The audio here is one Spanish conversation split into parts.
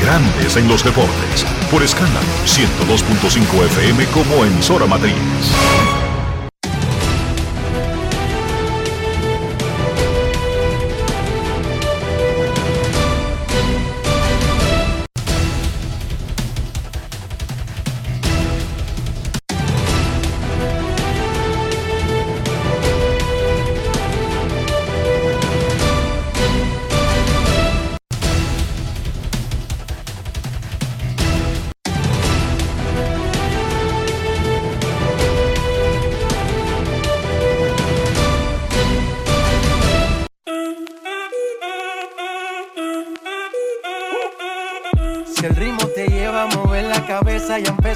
Grandes en los Deportes, por escándalo 102.5 FM como emisora matriz.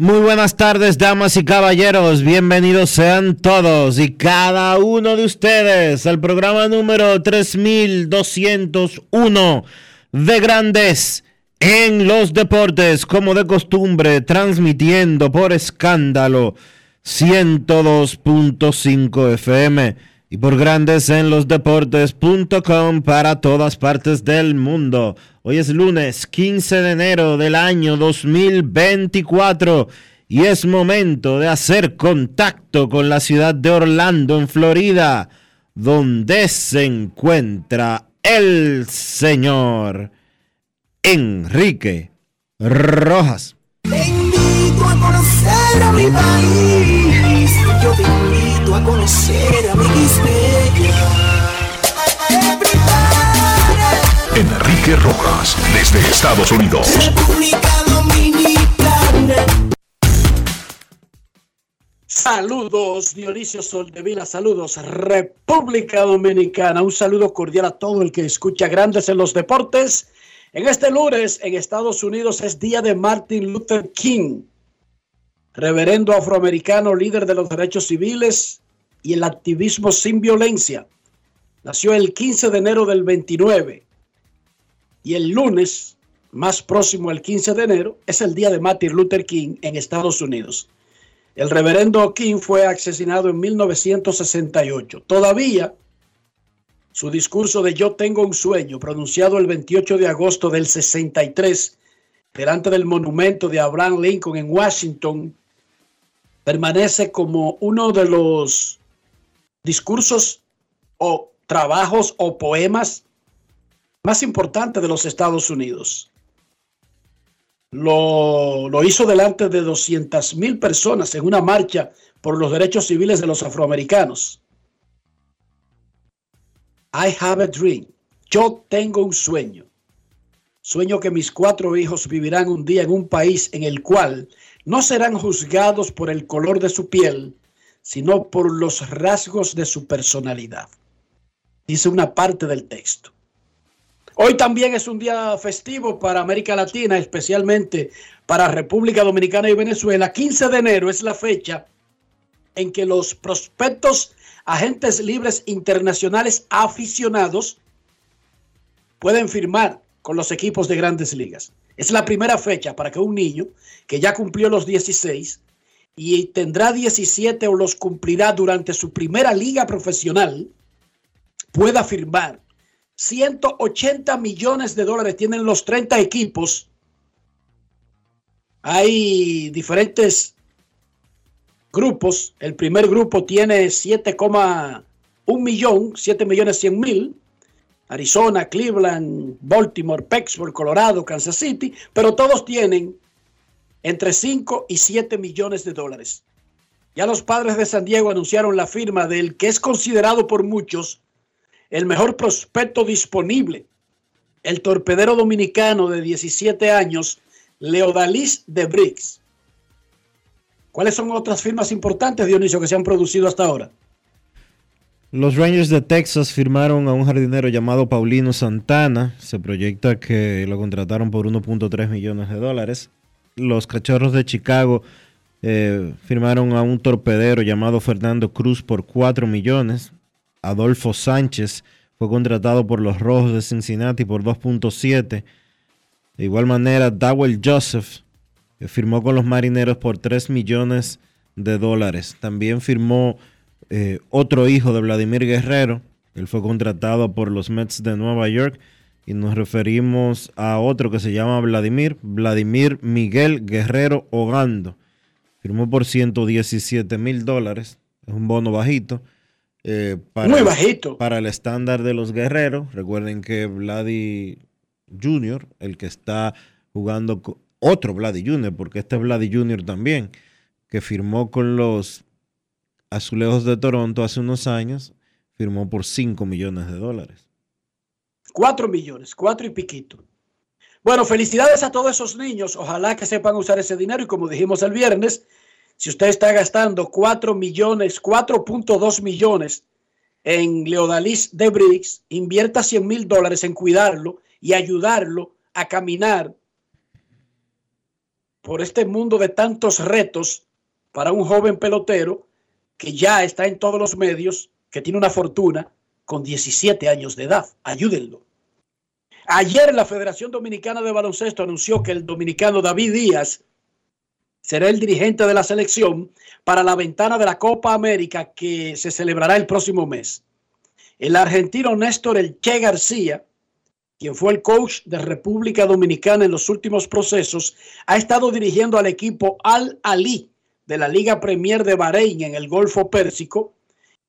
Muy buenas tardes, damas y caballeros. Bienvenidos sean todos y cada uno de ustedes al programa número 3201 de Grandes en los Deportes, como de costumbre, transmitiendo por escándalo 102.5 FM y por Grandes en los Deportes.com para todas partes del mundo. Hoy es lunes 15 de enero del año 2024 y es momento de hacer contacto con la ciudad de Orlando, en Florida, donde se encuentra el señor Enrique Rojas. Conocer a mi país. Yo te invito a conocer a mi Enrique Rojas, desde Estados Unidos. República Dominicana. Saludos, Dionisio Soldevila, saludos, República Dominicana. Un saludo cordial a todo el que escucha Grandes en los Deportes. En este lunes, en Estados Unidos, es día de Martin Luther King, reverendo afroamericano, líder de los derechos civiles y el activismo sin violencia. Nació el 15 de enero del 29 y el lunes, más próximo al 15 de enero, es el día de Martin Luther King en Estados Unidos. El reverendo King fue asesinado en 1968. Todavía su discurso de Yo tengo un sueño, pronunciado el 28 de agosto del 63, delante del monumento de Abraham Lincoln en Washington, permanece como uno de los discursos o trabajos o poemas más importantes de los Estados Unidos. Lo, lo hizo delante de 200 mil personas en una marcha por los derechos civiles de los afroamericanos. I have a dream. Yo tengo un sueño. Sueño que mis cuatro hijos vivirán un día en un país en el cual no serán juzgados por el color de su piel, sino por los rasgos de su personalidad. Dice una parte del texto. Hoy también es un día festivo para América Latina, especialmente para República Dominicana y Venezuela. 15 de enero es la fecha en que los prospectos agentes libres internacionales aficionados pueden firmar con los equipos de grandes ligas. Es la primera fecha para que un niño que ya cumplió los 16 y tendrá 17 o los cumplirá durante su primera liga profesional pueda firmar. 180 millones de dólares tienen los 30 equipos. Hay diferentes grupos. El primer grupo tiene 7,1 millón, 7 millones 100 mil. Arizona, Cleveland, Baltimore, Pittsburgh, Colorado, Kansas City, pero todos tienen entre 5 y 7 millones de dólares. Ya los padres de San Diego anunciaron la firma del que es considerado por muchos el mejor prospecto disponible, el torpedero dominicano de 17 años, Leodalis de Briggs. ¿Cuáles son otras firmas importantes, Dionisio, que se han producido hasta ahora? Los Rangers de Texas firmaron a un jardinero llamado Paulino Santana. Se proyecta que lo contrataron por 1.3 millones de dólares. Los Cachorros de Chicago eh, firmaron a un torpedero llamado Fernando Cruz por 4 millones. Adolfo Sánchez fue contratado por los Rojos de Cincinnati por 2.7. De igual manera, Dowell Joseph firmó con los Marineros por 3 millones de dólares. También firmó eh, otro hijo de Vladimir Guerrero. Él fue contratado por los Mets de Nueva York y nos referimos a otro que se llama Vladimir, Vladimir Miguel Guerrero Ogando. Firmó por 117 mil dólares, es un bono bajito. Eh, para, Muy bajito. Para el estándar de los guerreros. Recuerden que Vladi Jr., el que está jugando, otro Vladi Jr., porque este es Vladi Jr. también, que firmó con los Azulejos de Toronto hace unos años firmó por 5 millones de dólares. 4 millones, 4 y piquito. Bueno, felicidades a todos esos niños. Ojalá que sepan usar ese dinero y como dijimos el viernes, si usted está gastando 4 millones, 4.2 millones en Leodalis de Briggs, invierta 100 mil dólares en cuidarlo y ayudarlo a caminar por este mundo de tantos retos para un joven pelotero que ya está en todos los medios, que tiene una fortuna con 17 años de edad. Ayúdenlo. Ayer la Federación Dominicana de Baloncesto anunció que el dominicano David Díaz será el dirigente de la selección para la ventana de la Copa América que se celebrará el próximo mes. El argentino Néstor El Che García, quien fue el coach de República Dominicana en los últimos procesos, ha estado dirigiendo al equipo Al Ali de la Liga Premier de Bahrein en el Golfo Pérsico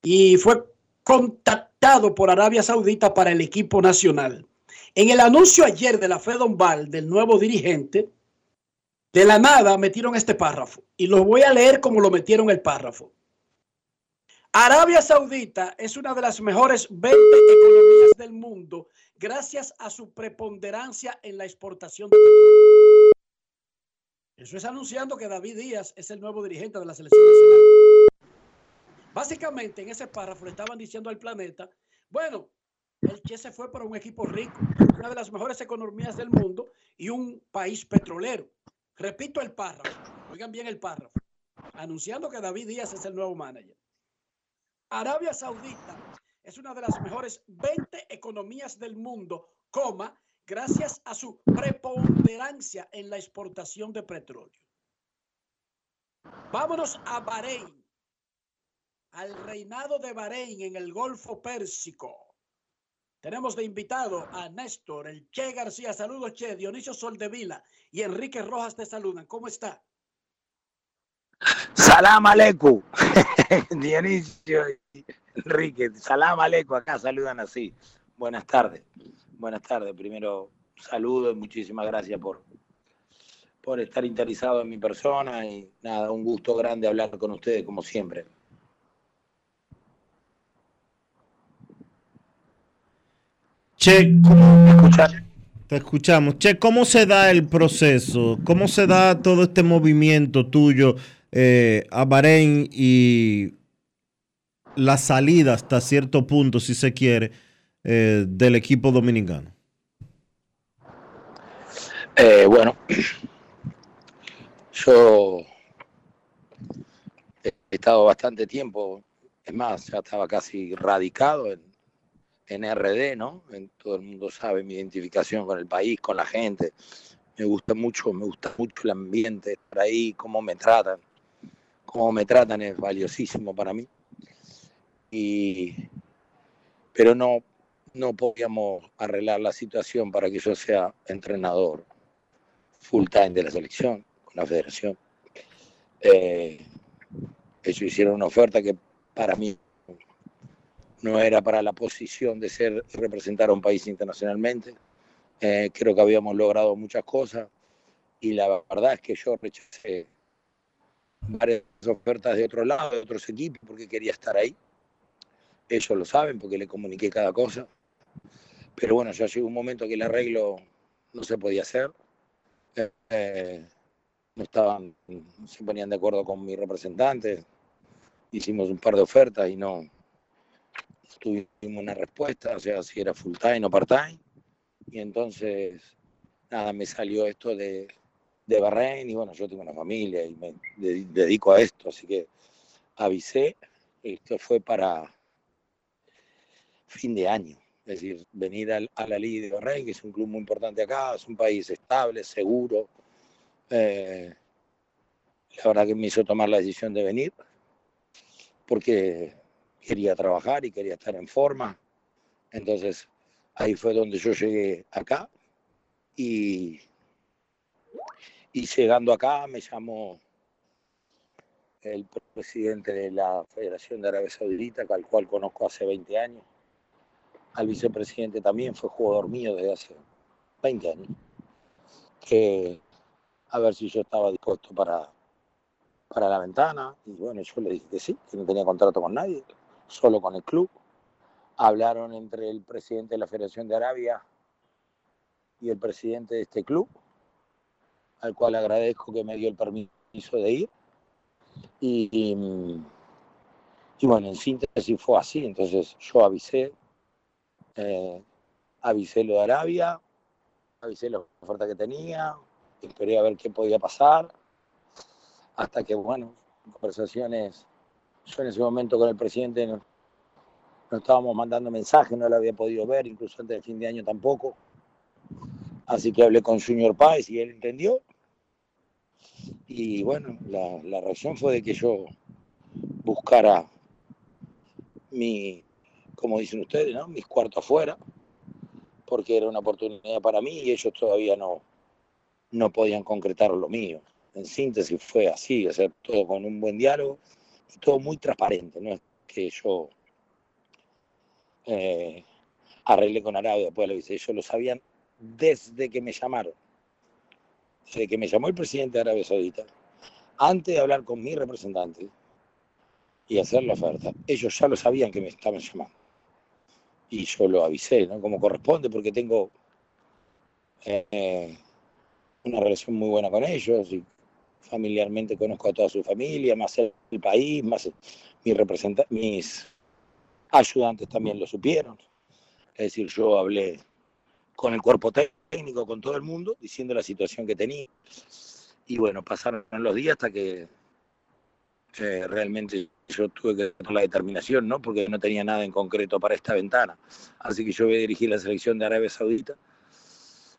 y fue contactado por Arabia Saudita para el equipo nacional. En el anuncio ayer de la Fedombal del nuevo dirigente, de la nada metieron este párrafo y lo voy a leer como lo metieron el párrafo. Arabia Saudita es una de las mejores 20 economías del mundo gracias a su preponderancia en la exportación de petróleo. Eso es anunciando que David Díaz es el nuevo dirigente de la selección nacional. Básicamente en ese párrafo le estaban diciendo al planeta, bueno, el Che se fue para un equipo rico, una de las mejores economías del mundo y un país petrolero. Repito el párrafo, oigan bien el párrafo, anunciando que David Díaz es el nuevo manager. Arabia Saudita es una de las mejores 20 economías del mundo, coma, gracias a su preponderancia en la exportación de petróleo. Vámonos a Bahrein, al reinado de Bahrein en el Golfo Pérsico. Tenemos de invitado a Néstor, el Che García. Saludos, Che. Dionisio Soldevila y Enrique Rojas te saludan. ¿Cómo está? Salam aleikum. Dionisio y Enrique. Salam aleikum. Acá saludan así. Buenas tardes buenas tardes. Primero, saludo y muchísimas gracias por, por estar interesado en mi persona y nada, un gusto grande hablar con ustedes como siempre. Che, ¿cómo Te escuchamos. Che, ¿cómo se da el proceso? ¿Cómo se da todo este movimiento tuyo eh, a Bahrein y la salida hasta cierto punto, si se quiere, eh, del equipo dominicano? Eh, bueno, yo he estado bastante tiempo, es más, ya estaba casi radicado en, en RD, ¿no? Todo el mundo sabe mi identificación con el país, con la gente. Me gusta mucho, me gusta mucho el ambiente por ahí, cómo me tratan. Cómo me tratan es valiosísimo para mí. Y, pero no, no podíamos arreglar la situación para que yo sea entrenador full time de la selección, con la federación. Eh, ellos hicieron una oferta que para mí no era para la posición de ser representar a un país internacionalmente. Eh, creo que habíamos logrado muchas cosas y la verdad es que yo rechacé varias ofertas de otro lado, de otros equipos, porque quería estar ahí. ellos lo saben porque le comuniqué cada cosa. Pero bueno, ya llegó un momento que el arreglo no se podía hacer. Eh, no estaban, se ponían de acuerdo con mi representante. Hicimos un par de ofertas y no, tuvimos una respuesta, o sea, si era full time o part time. Y entonces, nada, me salió esto de, de Bahrein y bueno, yo tengo una familia y me dedico a esto, así que avisé, esto fue para fin de año, es decir, venir a la Liga de Bahrein, que es un club muy importante acá, es un país estable, seguro. Eh, la verdad que me hizo tomar la decisión de venir, porque quería trabajar y quería estar en forma. Entonces, ahí fue donde yo llegué acá y, llegando acá me llamó el presidente de la Federación de Arabia Saudita, al cual conozco hace 20 años. Al vicepresidente también fue jugador mío desde hace 20 años. Que a ver si yo estaba dispuesto para, para la ventana. Y bueno, yo le dije que sí, que no tenía contrato con nadie solo con el club. Hablaron entre el presidente de la Federación de Arabia y el presidente de este club, al cual agradezco que me dio el permiso de ir. Y, y, bueno, en síntesis fue así. Entonces yo avisé, eh, avisé lo de Arabia, avisé la oferta que tenía, esperé a ver qué podía pasar, hasta que, bueno, conversaciones yo en ese momento con el presidente no, estábamos mandando mensajes, no lo había podido ver, incluso antes del fin de año tampoco. Así que hablé con Junior Páez y él entendió. Y bueno, la, reacción fue de que yo buscara mi, como dicen ustedes, ¿no? mis cuartos afuera, porque era una oportunidad para mí y ellos todavía no, no podían concretar lo mío. En síntesis fue así, o todo con un buen diálogo todo muy transparente, no es que yo eh, arreglé con Arabia, después lo hice, ellos lo sabían desde que me llamaron, desde que me llamó el presidente de Arabia Saudita, antes de hablar con mi representante y hacer la oferta, ellos ya lo sabían que me estaban llamando. Y yo lo avisé, ¿no? Como corresponde, porque tengo eh, una relación muy buena con ellos y familiarmente conozco a toda su familia, más el, país, más mis, mis ayudantes también lo supieron. Es decir, yo hablé con el cuerpo técnico, con todo el mundo, diciendo la situación que tenía. Y bueno, pasaron los días hasta que eh, realmente yo tuve que tomar la determinación, ¿no? Porque no tenía nada en concreto para esta ventana. Así que yo voy a dirigir la selección de Arabia Saudita,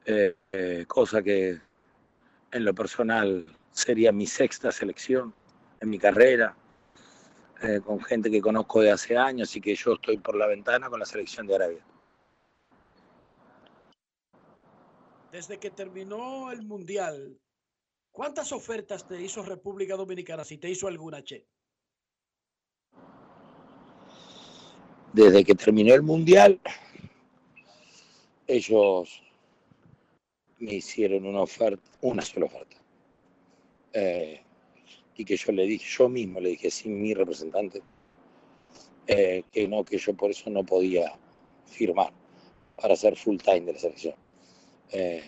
eh, eh, cosa que en lo personal sería mi sexta selección en mi carrera, eh, con gente que conozco de hace años y que yo estoy por la ventana con la selección de Arabia. Desde que terminó el Mundial, ¿cuántas ofertas te hizo República Dominicana, si te hizo alguna, Che? Desde que terminó el Mundial, ellos me hicieron una oferta, una sola oferta. Eh, y que yo le dije, yo mismo le dije sin mi representante, eh, que no, que yo por eso no podía firmar para ser full time de la selección. Eh,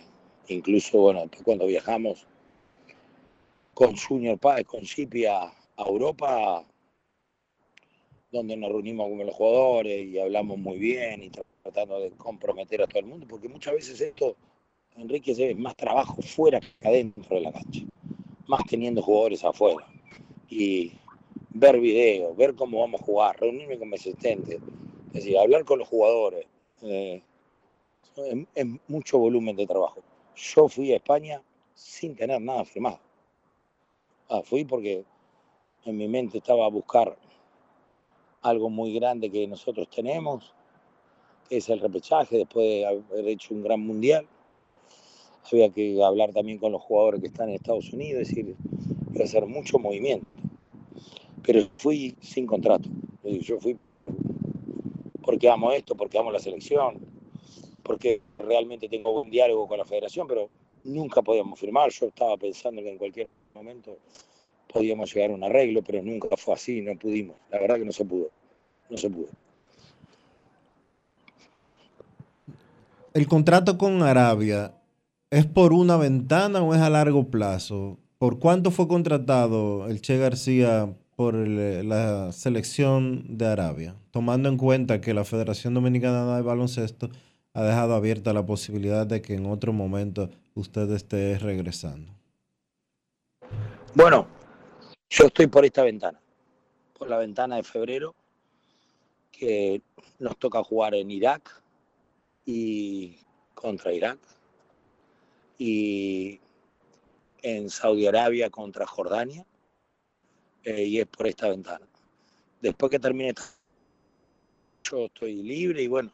incluso, bueno, cuando viajamos con Junior Páez, con Chipi a, Europa, donde nos reunimos con los jugadores y hablamos muy bien y tratando de comprometer a todo el mundo, porque muchas veces esto, Enrique, es más trabajo fuera que adentro de la cancha más teniendo jugadores afuera. Y ver videos, ver cómo vamos a jugar, reunirme con mis asistentes, es decir, hablar con los jugadores. Eh, es, mucho volumen de trabajo. Yo fui a España sin tener nada firmado. Ah, fui porque en mi mente estaba a buscar algo muy grande que nosotros tenemos, que es el repechaje, después de haber hecho un gran mundial había que hablar también con los jugadores que están en Estados Unidos, es decir, iba a hacer mucho movimiento. Pero fui sin contrato. Yo fui porque amo esto, porque amo la selección, porque realmente tengo un diálogo con la federación, pero nunca podíamos firmar. Yo estaba pensando que en cualquier momento podíamos llegar a un arreglo, pero nunca fue así, no pudimos. La verdad que no se pudo, no se pudo. El contrato con Arabia es por una ventana o es a largo plazo? ¿Por cuánto fue contratado el Che García por la selección de Arabia? Tomando en cuenta que la Federación Dominicana de Baloncesto ha dejado abierta la posibilidad de que en otro momento usted esté regresando. Bueno, yo estoy por esta ventana, por la ventana de febrero, que nos toca jugar en Irak y contra Irak y en Saudi Arabia contra Jordania eh, y es por esta ventana. Después que termine yo estoy libre y bueno,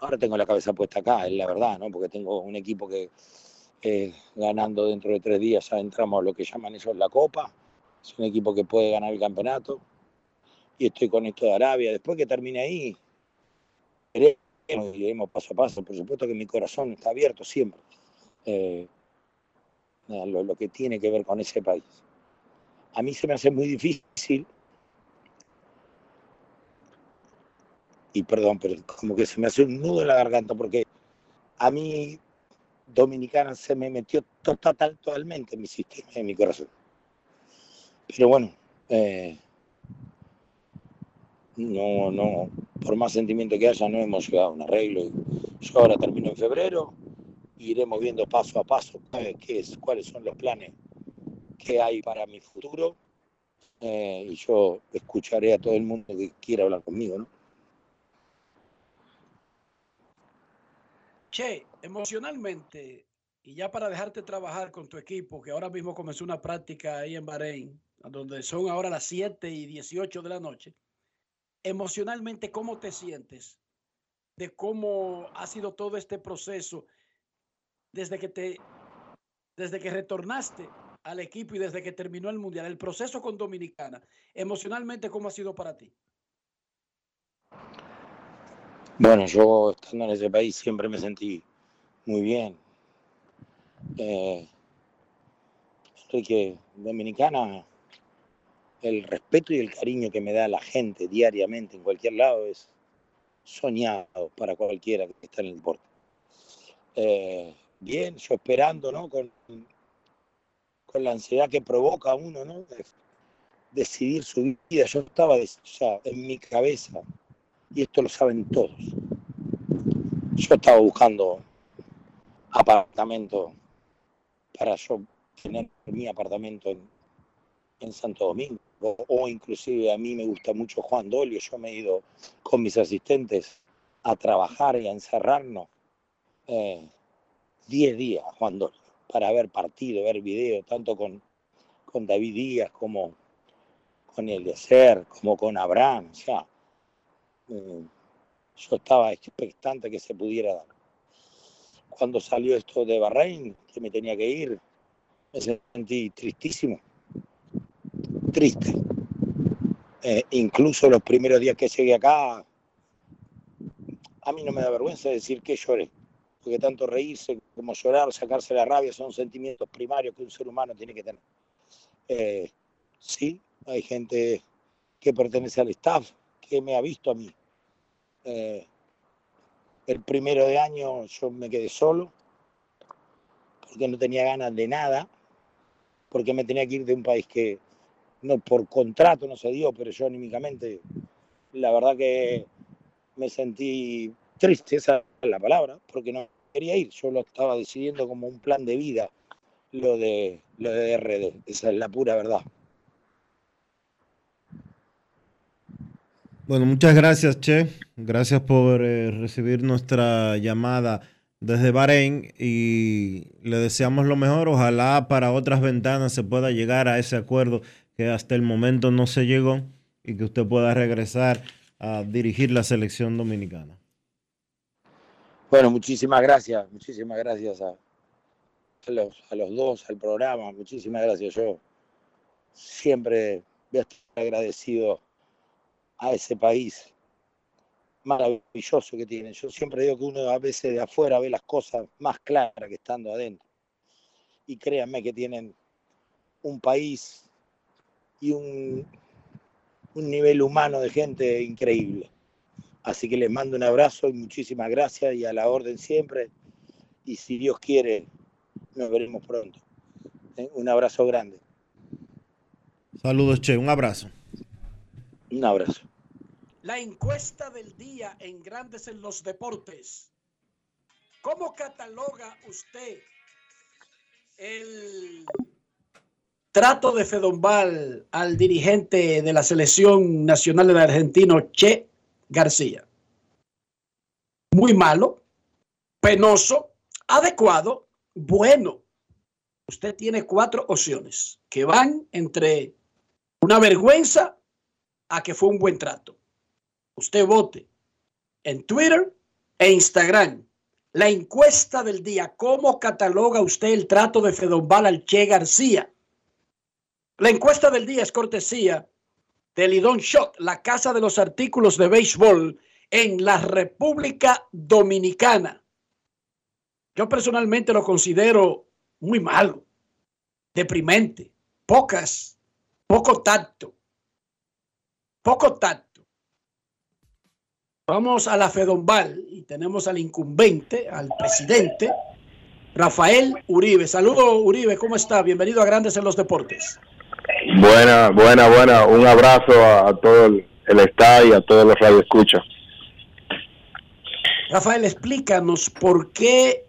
ahora tengo la cabeza puesta acá, es la verdad, ¿no? Porque tengo un equipo que eh, ganando dentro de tres días ya entramos a lo que llaman ellos la Copa. Es un equipo que puede ganar el campeonato. Y estoy con esto de Arabia. Después que termine ahí, veremos y iremos paso a paso. Por supuesto que mi corazón está abierto siempre. Eh, lo que tiene que ver con ese país. A mí se me hace muy difícil, y perdón, pero como que se me hace un nudo en la garganta, porque a mí Dominicana se me metió total, totalmente en mi sistema, en mi corazón. Pero bueno, eh, no, no, por más sentimiento que haya, no hemos llegado a un arreglo. Yo ahora termino en febrero, iremos viendo paso a paso qué es, cuáles son los planes que hay para mi futuro. eh, y yo escucharé a todo el mundo que quiera hablar conmigo, ¿no? Che, emocionalmente, y ya para dejarte trabajar con tu equipo, que ahora mismo comenzó una práctica ahí en Bahrein, donde son ahora las 7 y 18 de la noche, emocionalmente, ¿cómo te sientes de cómo ha sido todo este proceso desde que te, desde que retornaste al equipo y desde que terminó el mundial, el proceso con Dominicana, emocionalmente, ¿cómo ha sido para ti? Bueno, yo estando en ese país siempre me sentí muy bien. Eh, Enrique, Dominicana, el respeto y el cariño que me da la gente diariamente en cualquier lado es soñado para cualquiera que está en el deporte. Eh, bien, yo esperando, ¿no? Con, con la ansiedad que provoca uno, ¿no? De decidir su vida. Yo estaba ya en mi cabeza, y esto lo saben todos. Yo estaba buscando apartamento para yo tener mi apartamento en, en Santo Domingo. O inclusive a mí me gusta mucho Juan Dolio. Yo me he ido con mis asistentes a trabajar y a encerrarnos eh, 10 días Dolio para ver partido, ver video, tanto con, con David Díaz como con Eliezer, como con Abraham. O sea, eh, yo estaba expectante que se pudiera dar. Cuando salió esto de Bahrein, que me tenía que ir, me sentí tristísimo, triste. Eh, incluso los primeros días que llegué acá, a mí no me da vergüenza decir que lloré, porque tanto reírse como llorar, sacarse la rabia, son sentimientos primarios que un ser humano tiene que tener. Eh, sí, hay gente que pertenece al staff que me ha visto a mí. Eh, el primero de año yo me quedé solo, porque no tenía ganas de nada, porque me tenía que ir de un país que no por contrato no se dio, pero yo anímicamente, la verdad que me sentí triste, esa es la palabra, porque no quería ir, yo lo estaba decidiendo como un plan de vida, lo de, lo de RD, esa es la pura verdad. Bueno, muchas gracias, Che. Gracias por eh, recibir nuestra llamada desde Bahrein y le deseamos lo mejor. Ojalá para otras ventanas se pueda llegar a ese acuerdo que hasta el momento no se llegó y que usted pueda regresar a dirigir la selección dominicana. Bueno, muchísimas gracias, muchísimas gracias a, los, a los dos, al programa, muchísimas gracias. Yo siempre voy a estar agradecido a ese país maravilloso que tiene. Yo siempre digo que uno a veces de afuera ve las cosas más claras que estando adentro. Y créanme que tienen un país y un, un nivel humano de gente increíble. Así que les mando un abrazo y muchísimas gracias y a la orden siempre. Y si Dios quiere, nos veremos pronto. ¿eh? Un abrazo grande. Saludos, Che. Un abrazo. Un abrazo. La encuesta del día en Grandes en los Deportes. ¿Cómo cataloga usted el trato de Fedombal al dirigente de la selección nacional del argentino Che García? Muy malo, penoso, adecuado, bueno. Usted tiene cuatro opciones que van entre una vergüenza a que fue un buen trato. Usted vote en Twitter e Instagram. La encuesta del día, ¿cómo cataloga usted el trato de Fedombal al Che García? La encuesta del día es cortesía de Lidón Shot, la casa de los artículos de béisbol en la República Dominicana. Yo personalmente lo considero muy malo, deprimente, pocas, poco tacto, poco tacto. Vamos a la Fedombal y tenemos al incumbente, al presidente, Rafael Uribe. Saludos Uribe, ¿cómo está? Bienvenido a Grandes en los Deportes. Buena, buena, buena. Un abrazo a, todo el, staff y a todos los radioescuchas. Rafael, explícanos por qué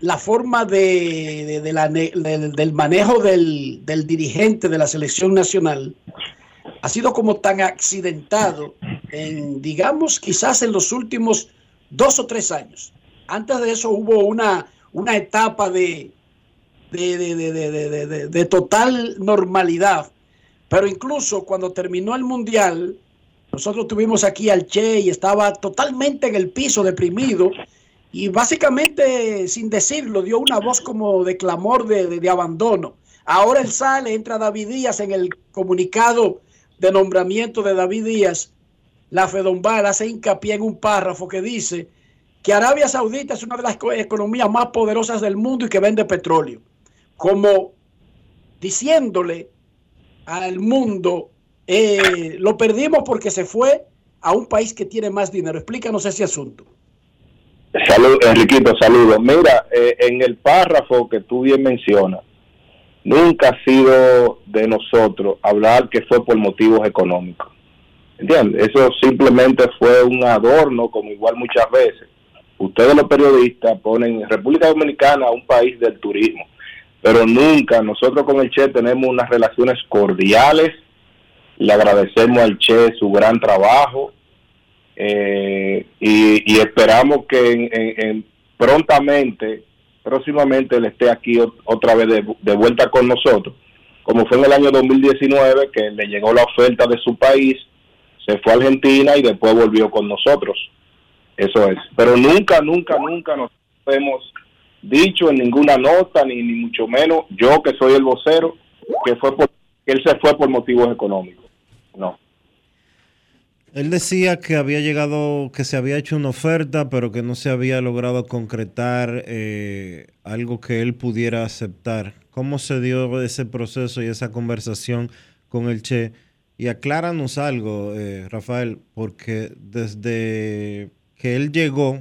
la forma de, de- la del manejo del, del dirigente de la selección nacional ha sido como tan accidentado en, digamos, quizás en los últimos dos o tres años. Antes de eso hubo una, una etapa de, de, de- de- total normalidad. Pero incluso cuando terminó el Mundial, nosotros tuvimos aquí al Che y estaba totalmente en el piso, deprimido, y básicamente, sin decirlo, dio una voz como de clamor de, abandono. Ahora él sale, entra David Díaz en el comunicado de nombramiento de David Díaz. La Fedombal hace hincapié en un párrafo que dice que Arabia Saudita es una de las co- economías más poderosas del mundo y que vende petróleo. Como diciéndole al mundo, eh, lo perdimos porque se fue a un país que tiene más dinero. Explícanos ese asunto. Salud, Enriquito, saludos. Mira, eh, en el párrafo que tú bien mencionas, nunca ha sido de nosotros hablar que fue por motivos económicos. ¿Entiendes? Eso simplemente fue un adorno, como igual muchas veces. Ustedes los periodistas ponen República Dominicana un país del turismo, pero nunca nosotros con el Che tenemos unas relaciones cordiales. Le agradecemos al Che su gran trabajo eh, y, esperamos que en- en- en prontamente, próximamente, él esté aquí ot- otra vez de, vuelta con nosotros, como fue en el año 2019, que le llegó la oferta de su país, se fue a Argentina y después volvió con nosotros. Eso es. Pero nunca, nunca, nunca nos hemos dicho en ninguna nota, ni, ni mucho menos yo que soy el vocero, que fue por, él se fue por motivos económicos. No. Él decía que había llegado, que se había hecho una oferta, pero que no se había logrado concretar eh, algo que él pudiera aceptar. ¿Cómo se dio ese proceso y esa conversación con el Che? Y acláranos algo, eh, Rafael, porque desde que él llegó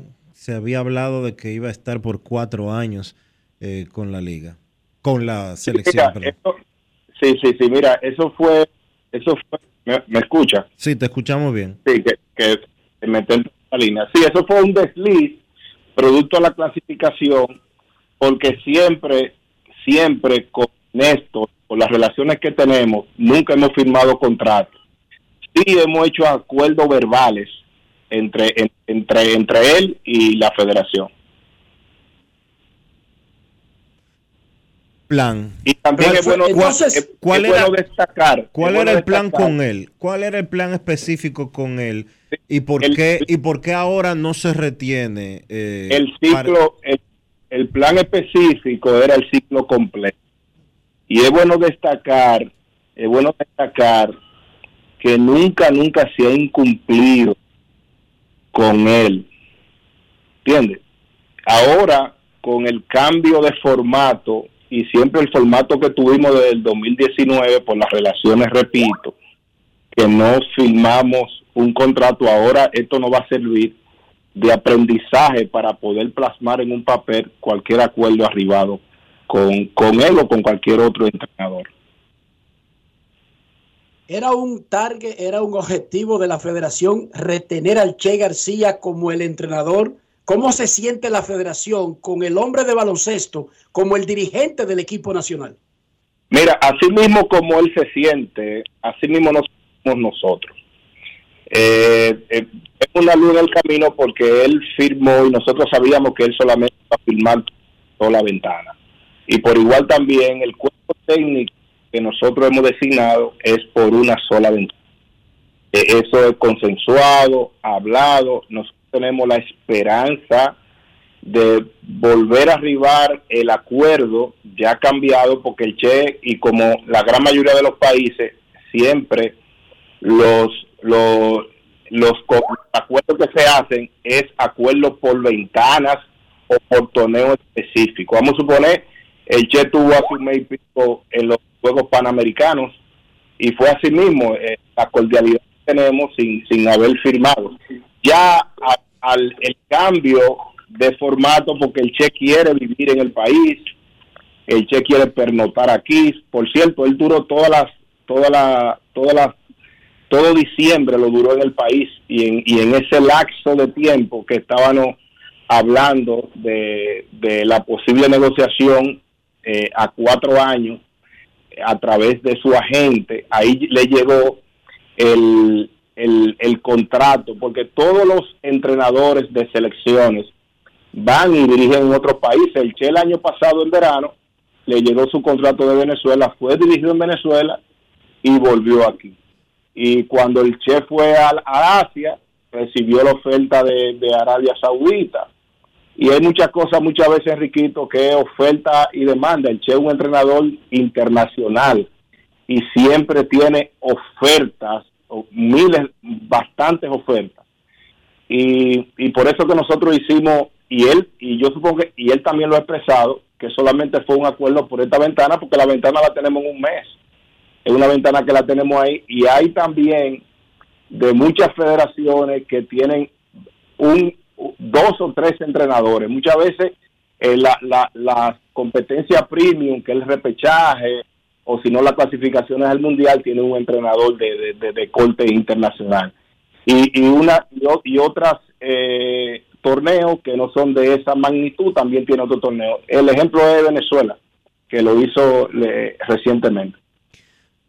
se había hablado de que iba a estar por cuatro años eh, con la liga, con la selección. Mira, sí, sí, sí, mira, eso fue, eso fue, ¿me, me escucha? Sí, te escuchamos bien. Sí, que, que me en la línea. Sí, eso fue un desliz producto de la clasificación, porque siempre, siempre con Néstor, con las relaciones que tenemos, nunca hemos firmado contratos. Sí hemos hecho acuerdos verbales entre, en- entre, entre él y la federación. Plan. Y también es bueno, Entonces, es- ¿cuál es era- bueno destacar. ¿Cuál era el plan destacar con él? ¿Cuál era el plan específico con él? ¿Y por El- qué y por qué ahora no se retiene? eh, el para- ciclo, el, el plan específico era el ciclo completo. Y es bueno destacar, es bueno destacar que nunca, nunca se ha incumplido con él. ¿Entiendes? Ahora, con el cambio de formato, y siempre el formato que tuvimos desde el 2019, por las relaciones, repito, que no firmamos un contrato ahora, esto no va a servir de aprendizaje para poder plasmar en un papel cualquier acuerdo arribado con, con él o con cualquier otro entrenador. ¿Era un target, era un objetivo de la federación retener al Che García como el entrenador? ¿Cómo se siente la federación con el hombre de baloncesto como el dirigente del equipo nacional? Mira, así mismo como él se siente, así mismo nos somos nosotros. Eh, eh, es una luz en el camino porque él firmó y nosotros sabíamos que él solamente iba a firmar toda la ventana. Y por igual también el cuerpo técnico que nosotros hemos designado es por una sola ventana. Eh, eso es consensuado, hablado, nosotros tenemos la esperanza de volver a arribar el acuerdo ya cambiado porque el Che y como la gran mayoría de los países siempre los los los acuerdos que se hacen es acuerdos por ventanas o por torneo específico. Vamos a suponer el Che tuvo a su mes pico en los Juegos Panamericanos y fue así mismo eh, la cordialidad que tenemos sin, sin haber firmado. Ya al el cambio de formato porque el Che quiere vivir en el país, el Che quiere pernotar aquí. Por cierto, él duró todas las, todas las, todas las, todo diciembre lo duró en el país y en, y en ese lapso de tiempo que estábamos hablando de, de la posible negociación eh, a cuatro años a través de su agente, ahí le llegó el, el, contrato, porque todos los entrenadores de selecciones van y dirigen en otros países. El Che el año pasado en verano le llegó su contrato de Venezuela, fue dirigido en Venezuela y volvió aquí. Y cuando el Che fue a, a Asia, recibió la oferta de, de Arabia Saudita y hay muchas cosas, muchas veces, Enriquito, que oferta y demanda. El Che es un entrenador internacional y siempre tiene ofertas, miles, bastantes ofertas. Y, y por eso que nosotros hicimos, y él, y yo supongo y él también lo ha expresado, que solamente fue un acuerdo por esta ventana, porque la ventana la tenemos en un mes. Es una ventana que la tenemos ahí. Y hay también de muchas federaciones que tienen un dos o tres entrenadores. Muchas veces eh, la, la, competencia premium, que es el repechaje, o si no las clasificaciones del mundial, tiene un entrenador de, de, corte internacional. Y, y, una y, otras eh, torneos que no son de esa magnitud también tiene otro torneo. El ejemplo es Venezuela, que lo hizo recientemente.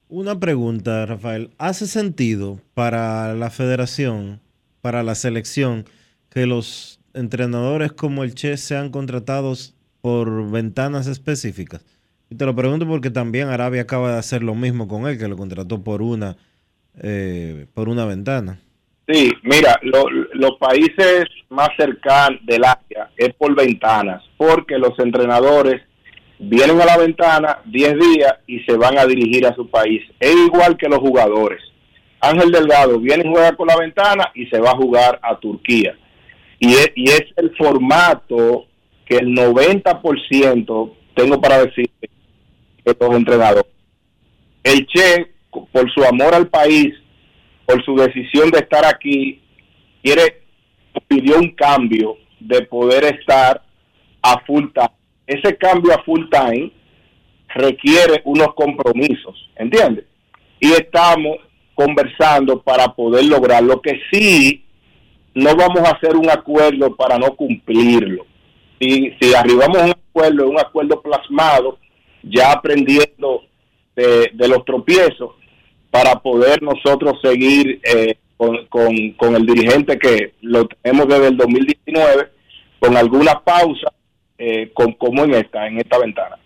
Una pregunta, Rafael. ¿Hace sentido para la federación, para la selección, que los entrenadores como el Che sean contratados por ventanas específicas? Y te lo pregunto porque también Arabia acaba de hacer lo mismo con él, que lo contrató por una, eh, por una ventana. Sí, mira, los países más cercanos del Asia es por ventanas, porque los entrenadores vienen a la ventana 10 días y se van a dirigir a su país. Es igual que los jugadores. Ángel Delgado viene y juega con la ventana y se va a jugar a Turquía. Y es, el formato que el 90% tengo para decir que los entrenadores. El Che, por su amor al país, por su decisión de estar aquí, quiere, pidió un cambio de poder estar a full time. Ese cambio a full time requiere unos compromisos, ¿entiendes? Y estamos conversando para poder lograr lo que sí no vamos a hacer un acuerdo para no cumplirlo. Si, si arribamos a un acuerdo, un acuerdo plasmado, ya aprendiendo de, los tropiezos, para poder nosotros seguir eh, con, con, el dirigente que lo tenemos desde el 2019, con alguna pausa, eh, con, como en esta, en esta ventana.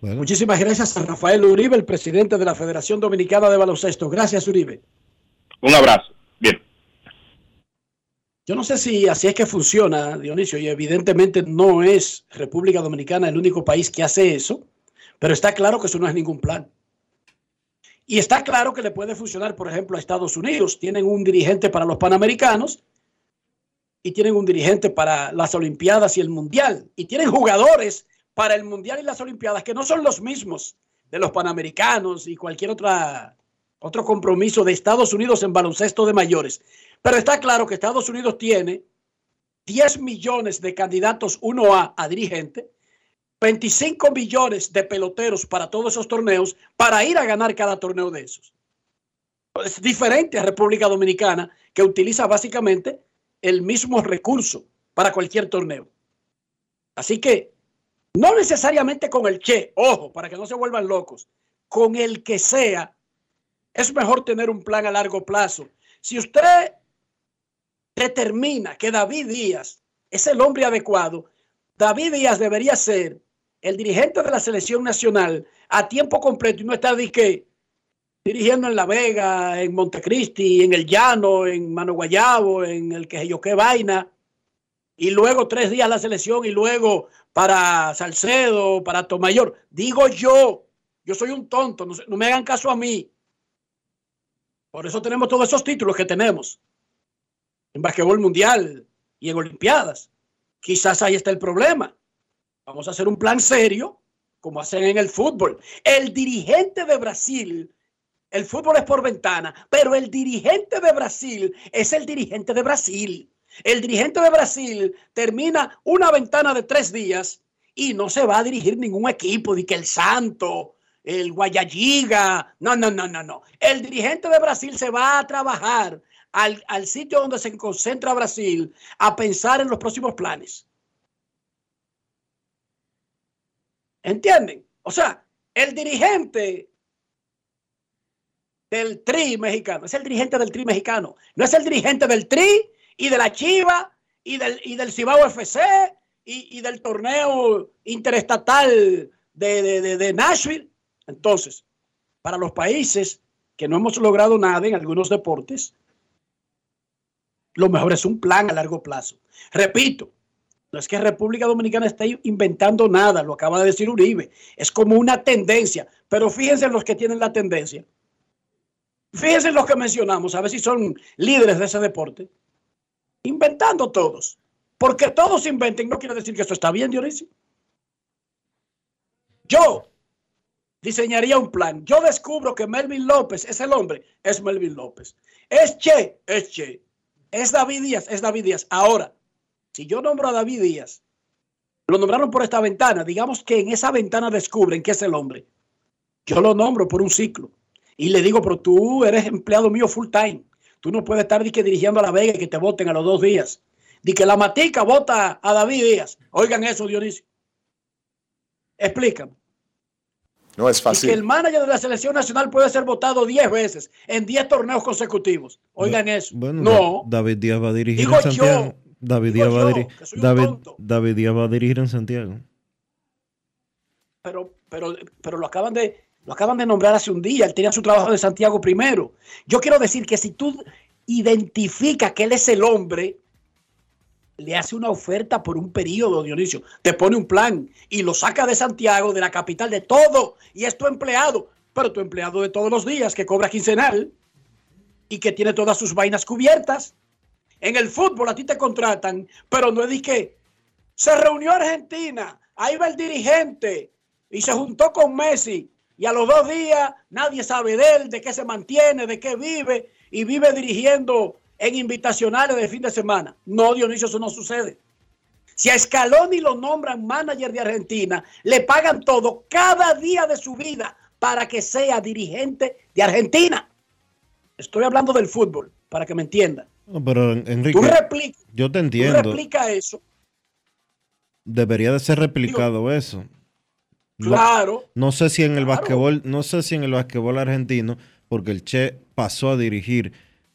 Muchísimas gracias a Rafael Uribe, el presidente de la Federación Dominicana de Baloncesto. Gracias, Uribe. Un abrazo. Bien. Yo no sé si así es que funciona, Dionisio, y evidentemente no es República Dominicana el único país que hace eso, pero está claro que eso no es ningún plan. Y está claro que le puede funcionar, por ejemplo, a Estados Unidos. Tienen un dirigente para los Panamericanos y tienen un dirigente para las Olimpiadas y el Mundial. Y tienen jugadores para el Mundial y las Olimpiadas que no son los mismos de los Panamericanos y cualquier otra otro compromiso de Estados Unidos en baloncesto de mayores. Pero está claro que Estados Unidos tiene 10 millones de candidatos 1A a dirigente, 25 millones de peloteros para todos esos torneos para ir a ganar cada torneo de esos. Es diferente a República Dominicana que utiliza básicamente el mismo recurso para cualquier torneo. Así que no necesariamente con el Che, ojo, para que no se vuelvan locos, con el que sea, es mejor tener un plan a largo plazo. Si usted determina que David Díaz es el hombre adecuado, David Díaz debería ser el dirigente de la selección nacional a tiempo completo y no estar dirigiendo en La Vega, en Montecristi, en El Llano, en Mano Guayabo, en el que yo qué vaina, y luego tres días la selección y luego para Salcedo, para Tomayor. Digo yo, yo soy un tonto, no, no me hagan caso a mí. Por eso tenemos todos esos títulos que tenemos en basquetbol mundial y en Olimpiadas. Quizás ahí está el problema. Vamos a hacer un plan serio, como hacen en el fútbol. El dirigente de Brasil, el fútbol es por ventana, pero el dirigente de Brasil es el dirigente de Brasil. El dirigente de Brasil termina una ventana de tres días y no se va a dirigir ningún equipo, de que el Santo, el Guayayiga, no, no, no, no, no. El dirigente de Brasil se va a trabajar al, al sitio donde se concentra Brasil a pensar en los próximos planes. ¿Entienden? O sea, el dirigente del TRI mexicano es el dirigente del TRI mexicano, no es el dirigente del TRI y de la Chiva y del, y del Cibao FC y, y del torneo interestatal de, de, de, Nashville. Entonces, para los países que no hemos logrado nada en algunos deportes, lo mejor es un plan a largo plazo. Repito, no es que República Dominicana esté inventando nada, lo acaba de decir Uribe. Es como una tendencia. Pero fíjense en los que tienen la tendencia. Fíjense en los que mencionamos, a ver si son líderes de ese deporte. Inventando todos. Porque todos inventen no quiere decir que eso está bien, Dionisio. Yo diseñaría un plan. Yo descubro que Melvin López es el hombre, es Melvin López. Es Che, es Che. Es David Díaz, es David Díaz. Ahora, si yo nombro a David Díaz, lo nombraron por esta ventana, digamos que en esa ventana descubren que es el hombre. Yo lo nombro por un ciclo y le digo, pero tú eres empleado mío full time. Tú no puedes estar dirigiendo a la Vega y que te voten a los dos días. Di que la matica vota a David Díaz. Oigan eso, Dionisio. Explícame. No es fácil. Y que el manager de la selección nacional puede ser votado 10 veces en 10 torneos consecutivos. Oigan eso. Bueno, no. David Díaz va a dirigir Digo en Santiago. yo. David Díaz, va a yo, David. David Díaz va a dirigir en Santiago. pero, pero, pero lo acaban de lo acaban de nombrar hace un día. Él tenía su trabajo de Santiago primero. Yo quiero decir que si tú identificas que él es el hombre, le hace una oferta por un periodo, Dionisio, te pone un plan y lo saca de Santiago, de la capital, de todo, y es tu empleado, pero tu empleado de todos los días que cobra quincenal y que tiene todas sus vainas cubiertas. En el fútbol a ti te contratan, pero no es que se reunió Argentina, ahí va el dirigente y se juntó con Messi y a los dos días nadie sabe de él, de qué se mantiene, de qué vive y vive dirigiendo en invitacionales de fin de semana. No, Dionisio, eso no sucede. Si a Scaloni lo nombran manager de Argentina, le pagan todo cada día de su vida para que sea dirigente de Argentina. Estoy hablando del fútbol, para que me entiendan. No, pero Enrique, Tú replica, yo te tú entiendo. replica eso. Debería de ser replicado eso. No- Claro. No sé si en el Claro. basquetbol, no sé si en el basquetbol argentino, porque el Che pasó a dirigir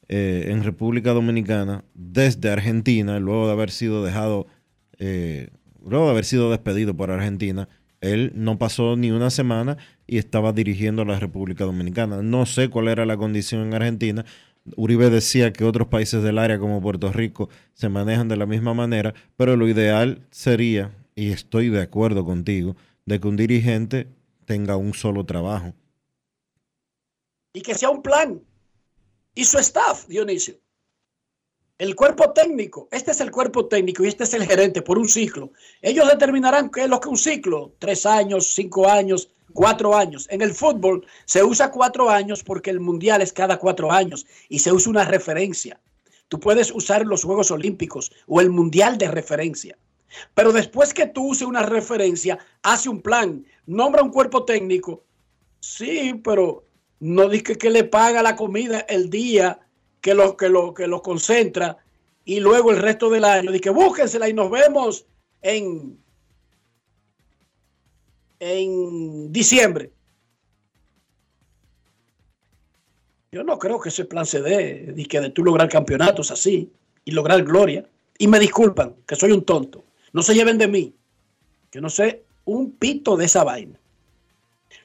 eh, en República Dominicana desde Argentina, luego de haber sido dejado, eh, luego de haber sido despedido por Argentina, él no pasó ni una semana y estaba dirigiendo a la República Dominicana. No sé cuál era la condición en Argentina. Uribe decía que otros países del área como Puerto Rico se manejan de la misma manera, pero lo ideal sería, y estoy de acuerdo contigo, de que un dirigente tenga un solo trabajo. Y que sea un plan. Y su staff, Dionisio. El cuerpo técnico, este es el cuerpo técnico y este es el gerente por un ciclo. Ellos determinarán qué es lo que un ciclo, tres años, cinco años, cuatro años. En el fútbol se usa cuatro años porque el mundial es cada cuatro años y se usa una referencia. Tú puedes usar los Juegos Olímpicos o el mundial de referencia. Pero después que tú uses una referencia, hace un plan, nombra un cuerpo técnico. Sí, pero no dice que le paga la comida el día que lo, que lo, que lo concentra y luego el resto del año. Dice, búsquensela y nos vemos en, en diciembre. Yo no creo que ese plan se dé, de que de tú lograr campeonatos así y lograr gloria. Y me disculpan, que soy un tonto. No se lleven de mí, que no sé un pito de esa vaina.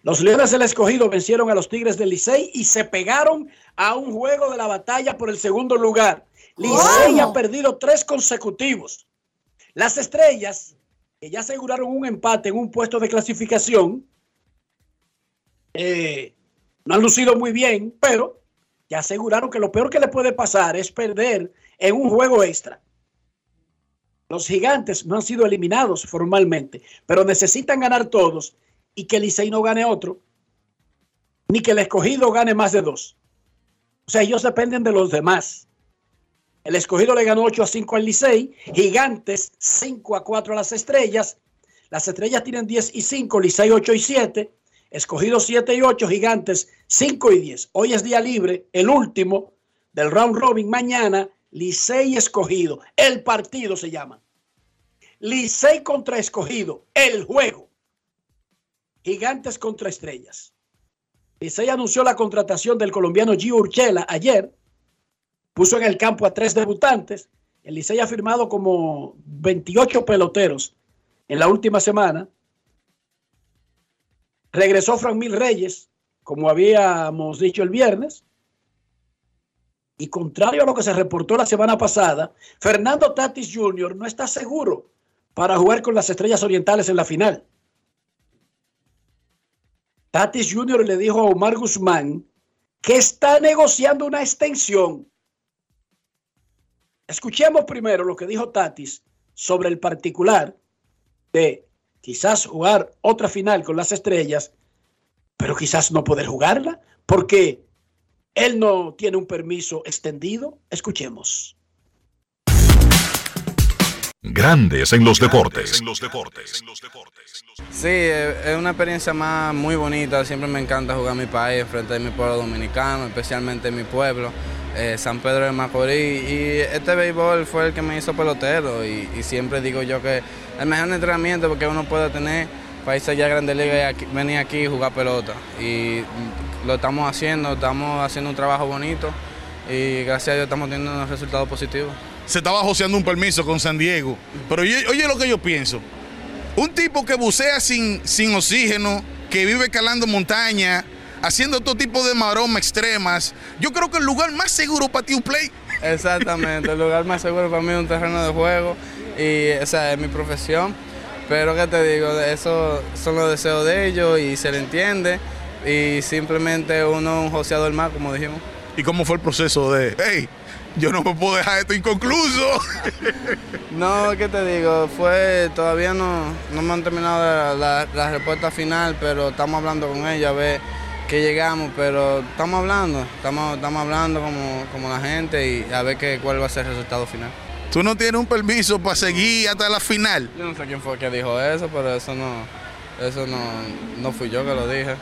Los Leones del Escogido vencieron a los Tigres del Licey y se pegaron a un juego de la batalla por el segundo lugar. Licey ha perdido tres consecutivos. Las Estrellas, que ya aseguraron un empate en un puesto de clasificación, eh, no han lucido muy bien, pero ya aseguraron que lo peor que le puede pasar es perder en un juego extra. Los gigantes no han sido eliminados formalmente, pero necesitan ganar todos y que Licey no gane otro, ni que el escogido gane más de dos. O sea, ellos dependen de los demás. El escogido le ganó 8 a 5 al Licey, Gigantes 5 a 4 a las Estrellas. Las Estrellas tienen 10 y 5, Licey 8 y 7, escogido 7 y 8, Gigantes 5 y 10. Hoy es día libre, el último del round robin. Mañana, Licey escogido. El partido se llama. Licey contra escogido. El juego. Gigantes contra estrellas. Licey anunció la contratación del colombiano Gio Urchela ayer. Puso en el campo a tres debutantes. El Licey ha firmado como 28 peloteros en la última semana. Regresó Frank Mil Reyes, como habíamos dicho el viernes. Y contrario a lo que se reportó la semana pasada, Fernando Tatis Jr. no está seguro para jugar con las Estrellas Orientales en la final. Tatis Jr. le dijo a Omar Guzmán que está negociando una extensión. Escuchemos primero lo que dijo Tatis sobre el particular de quizás jugar otra final con las estrellas, pero quizás no poder jugarla porque él no tiene un permiso extendido. Escuchemos. Grandes en los deportes. Sí, es una experiencia más muy bonita. Siempre me encanta jugar mi país frente a mi pueblo dominicano, especialmente mi pueblo, eh, San Pedro de Macorís. Y este béisbol fue el que me hizo pelotero. Y, y siempre digo yo que el mejor entrenamiento porque uno puede tener países ya grandes ligas y venir aquí y jugar pelota. Y lo estamos haciendo, estamos haciendo un trabajo bonito y gracias a Dios estamos teniendo unos resultados positivos se estaba joseando un permiso con San Diego. Pero oye, oye, lo que yo pienso. Un tipo que bucea sin, sin oxígeno, que vive calando montaña, haciendo todo tipo de maroma extremas. Yo creo que el lugar más seguro para ti un play. Exactamente, el lugar más seguro para mí es un terreno de juego y esa es mi profesión. Pero qué te digo, eso son los deseos de ellos y se le entiende. Y simplemente uno un joseador más, como dijimos. ¿Y cómo fue el proceso de, hey, yo no me puedo dejar esto inconcluso. No, ¿qué te digo? Fue, todavía no, no me han terminado la, la, respuesta final, pero estamos hablando con ella a ver qué llegamos, pero estamos hablando, estamos, estamos hablando como, como la gente y a ver qué, cuál va a ser el resultado final. ¿Tú no tienes un permiso para seguir hasta la final? Yo no sé quién fue que dijo eso, pero eso no, eso no, no fui yo que lo dije.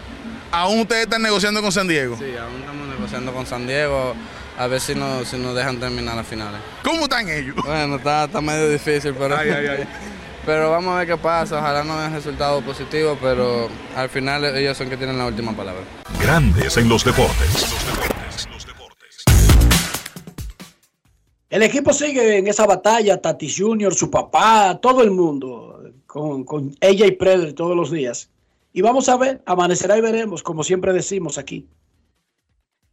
¿Aún ustedes están negociando con San Diego? Sí, aún estamos negociando con San Diego a ver si, no, si nos dejan terminar las finales. ¿Cómo están ellos? Bueno, está, está medio difícil, pero, ay, ay, ay. pero vamos a ver qué pasa. Ojalá no den resultados positivos, pero al final ellos son que tienen la última palabra. Grandes en los deportes. El equipo sigue en esa batalla, Tatis Junior, su papá, todo el mundo, con, con ella y Preder todos los días. Y vamos a ver, amanecerá y veremos, como siempre decimos aquí.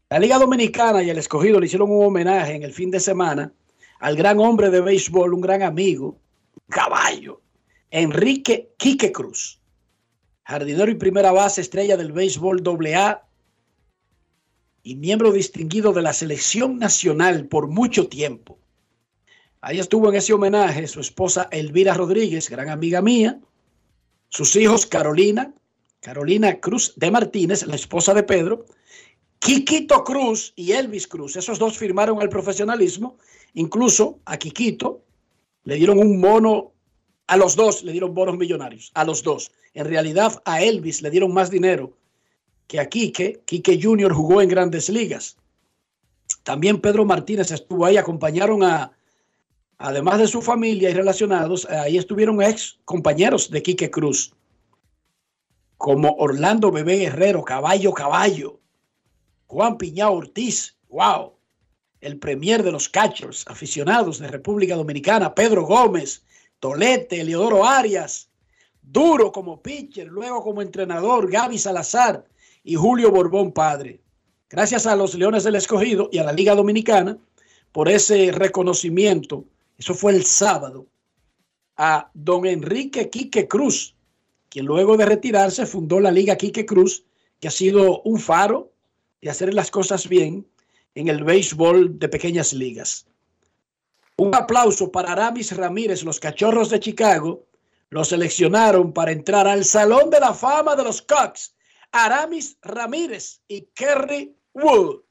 La Liga Dominicana y el escogido le hicieron un homenaje en el fin de semana al gran hombre de béisbol, un gran amigo, caballo, Enrique Quique Cruz, jardinero y primera base, estrella del béisbol AA y miembro distinguido de la selección nacional por mucho tiempo. Ahí estuvo en ese homenaje su esposa Elvira Rodríguez, gran amiga mía, sus hijos Carolina, Carolina Cruz de Martínez, la esposa de Pedro, Quiquito Cruz y Elvis Cruz. Esos dos firmaron el profesionalismo. Incluso a Quiquito le dieron un mono, a los dos le dieron bonos millonarios, a los dos. En realidad a Elvis le dieron más dinero que a Quique. Quique Jr. jugó en grandes ligas. También Pedro Martínez estuvo ahí, acompañaron a, además de su familia y relacionados, ahí estuvieron ex compañeros de Quique Cruz, como Orlando Bebé Guerrero, Caballo Caballo, Juan Piñao Ortiz, wow, el premier de los catchers aficionados de República Dominicana, Pedro Gómez, Tolete, Leodoro Arias, Duro como pitcher, luego como entrenador, Gaby Salazar y Julio Borbón Padre. Gracias a los Leones del Escogido y a la Liga Dominicana por ese reconocimiento. Eso fue el sábado a don Enrique Quique Cruz, quien luego de retirarse fundó la Liga Quique Cruz, que ha sido un faro de hacer las cosas bien en el béisbol de pequeñas ligas. Un aplauso para Aramis Ramírez, los Cachorros de Chicago. Lo seleccionaron para entrar al Salón de la Fama de los Cubs. Aramis Ramírez y Kerry Wood.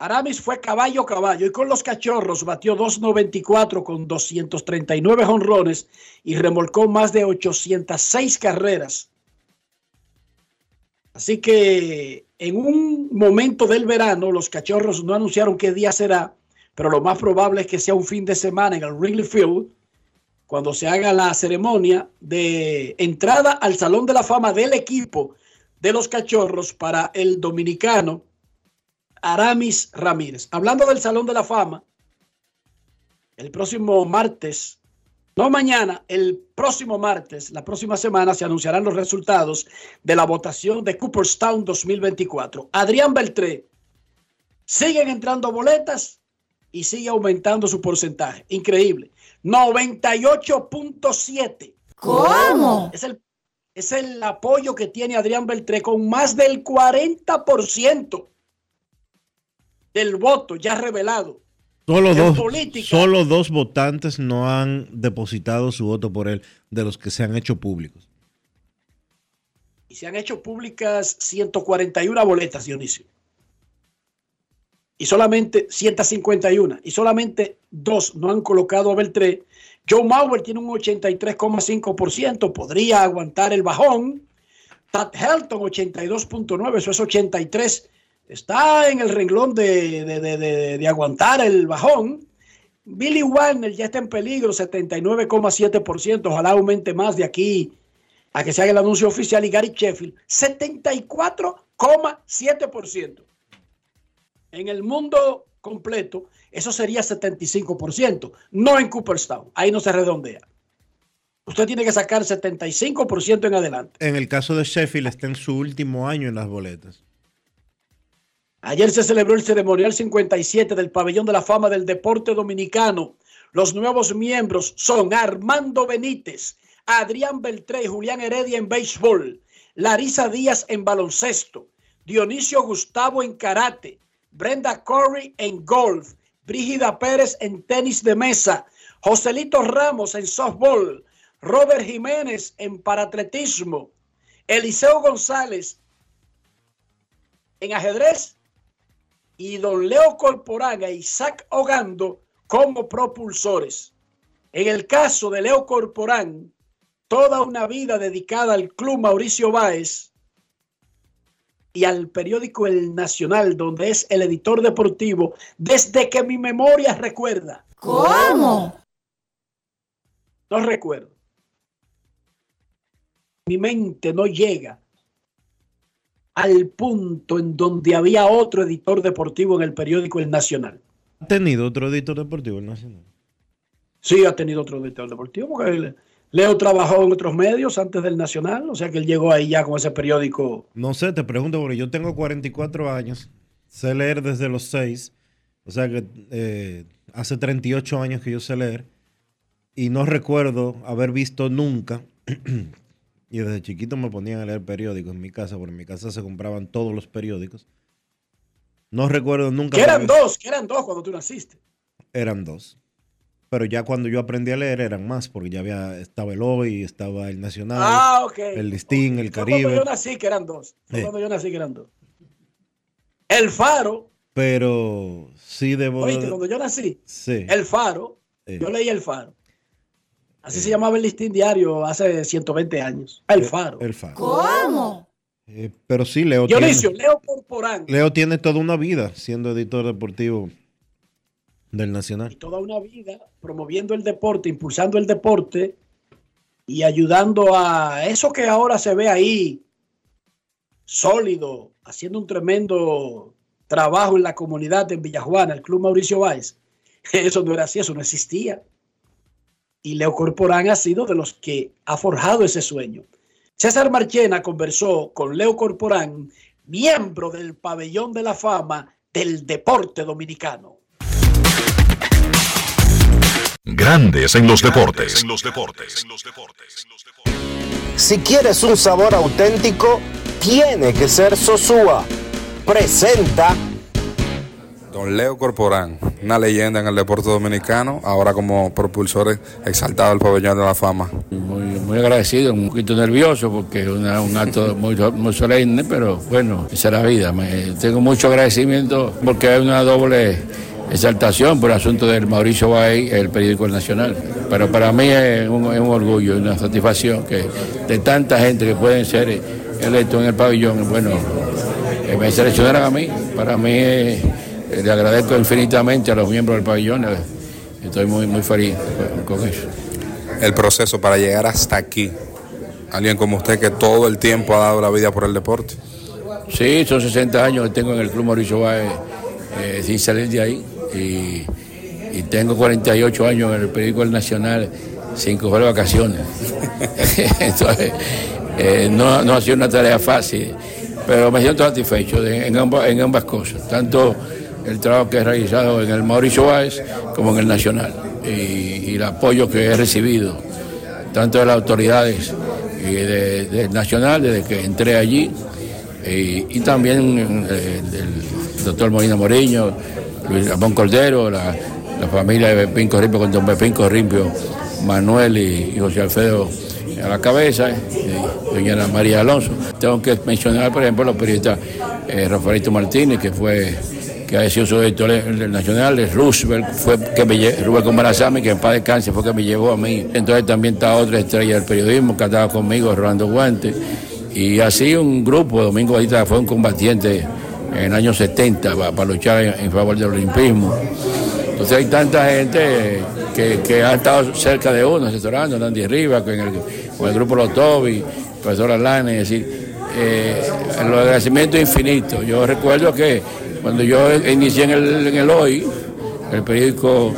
Aramis fue caballo caballo y con los cachorros batió 2.94 con 239 jonrones y remolcó más de 806 carreras. Así que en un momento del verano los cachorros no anunciaron qué día será, pero lo más probable es que sea un fin de semana en el Wrigley Field cuando se haga la ceremonia de entrada al Salón de la Fama del equipo de los cachorros para el dominicano Aramis Ramírez. Hablando del Salón de la Fama, el próximo martes, no mañana, el próximo martes, la próxima semana se anunciarán los resultados de la votación de Cooperstown 2024. Adrián Beltré, siguen entrando boletas y sigue aumentando su porcentaje. Increíble. 98.7. ¿Cómo? Es el, es el apoyo que tiene Adrián Beltré con más del 40% del voto ya revelado. Solo dos, política. solo dos votantes no han depositado su voto por él de los que se han hecho públicos. Y se han hecho públicas 141 boletas, Dionisio. Y solamente 151. Y solamente dos no han colocado a Beltré. Joe Mauer tiene un 83,5%. Podría aguantar el bajón. Tad Helton 82.9. Eso es 83. Está en el renglón de, de- de- de- aguantar el bajón. Billy Warner ya está en peligro, 79,7%. Ojalá aumente más de aquí a que se haga el anuncio oficial. Y Gary Sheffield, 74,7%. En el mundo completo, eso sería 75%. No en Cooperstown. Ahí no se redondea. Usted tiene que sacar 75% en adelante. En el caso de Sheffield está en su último año en las boletas. Ayer se celebró el ceremonial 57 del Pabellón de la Fama del Deporte Dominicano. Los nuevos miembros son Armando Benítez, Adrián Beltré y Julián Heredia en béisbol, Larisa Díaz en baloncesto, Dionisio Gustavo en karate, Brenda Corey en golf, Brígida Pérez en tenis de mesa, Joselito Ramos en softball, Robert Jiménez en paratletismo, Eliseo González en ajedrez y don Leo Corporán e Isaac Ogando como propulsores. En el caso de Leo Corporán, toda una vida dedicada al Club Mauricio Báez y al periódico El Nacional, donde es el editor deportivo, desde que mi memoria recuerda. ¿Cómo? No recuerdo. Mi mente no llega al punto en donde había otro editor deportivo en el periódico El Nacional. ¿Ha tenido otro editor deportivo el nacional? Sí, ha tenido otro editor deportivo, porque Leo trabajó en otros medios antes del Nacional, o sea que él llegó ahí ya con ese periódico. No sé, te pregunto porque yo tengo 44 años, sé leer desde los 6, o sea que eh, hace 38 años que yo sé leer y no recuerdo haber visto nunca Y desde chiquito me ponían a leer periódicos en mi casa, porque en mi casa se compraban todos los periódicos. No recuerdo nunca. Que eran dos, que eran dos cuando tú naciste. Eran dos. Pero ya cuando yo aprendí a leer eran más, porque ya había, estaba el Hoy, estaba el Nacional, Ah, el Listín, el Fue Cuando Caribe. yo nací que eran dos. Fue Sí. Cuando yo nací que eran dos. El Faro, Pero sí debo. oíste, cuando yo nací, Sí. El Faro, Sí. yo leí El Faro. Así se llamaba el listín diario hace 120 años. El Faro. El Faro. ¿Cómo? Eh, pero sí, Leo Dionisio, tiene, Leo Corporán. Leo tiene toda una vida siendo editor deportivo del Nacional. toda una vida promoviendo el deporte, impulsando el deporte y ayudando a eso que ahora se ve ahí sólido, haciendo un tremendo trabajo en la comunidad en Villajuana, el Club Mauricio Báez. Eso no era así, eso no existía. Y Leo Corporán ha sido de los que ha forjado ese sueño. César Marchena conversó con Leo Corporán, miembro del pabellón de la fama del deporte dominicano. Grandes en los deportes. En los deportes. Si quieres un sabor auténtico, tiene que ser Sosúa. Presenta Don Leo Corporán, una leyenda en el deporte dominicano, ahora como propulsor exaltado del pabellón de la fama. Muy, muy agradecido, un poquito nervioso porque es un acto muy, muy solemne, pero bueno, esa es la vida. Me- tengo mucho agradecimiento porque hay una doble exaltación por el asunto del Mauricio Bay, el periódico El Nacional. Pero para mí es un, es un orgullo, una satisfacción que de tanta gente que pueden ser electos en el pabellón, bueno, eh, me seleccionaran a mí. Para mí eh, le agradezco infinitamente a los miembros del pabellón. eh, Estoy muy, muy feliz con- con eso. El proceso para llegar hasta aquí. Alguien como usted que todo el tiempo ha dado la vida por el deporte. Sí, son 60 años que tengo en el Club Mauricio Báez eh, sin salir de ahí. Y, y tengo 48 años en el periódico El Nacional sin coger vacaciones. Entonces, eh, no, no ha sido una tarea fácil, pero me siento satisfecho de- en, ambas, en ambas cosas, tanto el trabajo que he realizado en el Mauricio Báez como en el Nacional y, el apoyo que he recibido, tanto de las autoridades y de- del Nacional desde que entré allí y, y también eh, del doctor Molina Moriño, Luis Ramón Cordero, la, familia de Pepín Corrimpio con don Pepín Corrimpio, Manuel y, José Alfredo a la cabeza, y doña María Alonso. Tengo que mencionar, por ejemplo, los periodistas eh, Rafaelito Martínez, que fue que ha sido su del Nacional, Roosevelt, fue que me lle- Rubén Comarazami, que en paz descanse, fue que me llevó a mí. Entonces también está otra estrella del periodismo que estaba conmigo, Rolando Guante. Y así un grupo, Domingo Batista fue un combatiente en el año 70 para, luchar en, favor del olimpismo. Entonces hay tanta gente que, ha estado cerca de uno, asesorando, Nandy Rivas, con el, con el grupo Los Tobi, profesor Alane, es decir, eh, los agradecimientos infinitos. Yo recuerdo que cuando yo inicié en el, Hoy, el periódico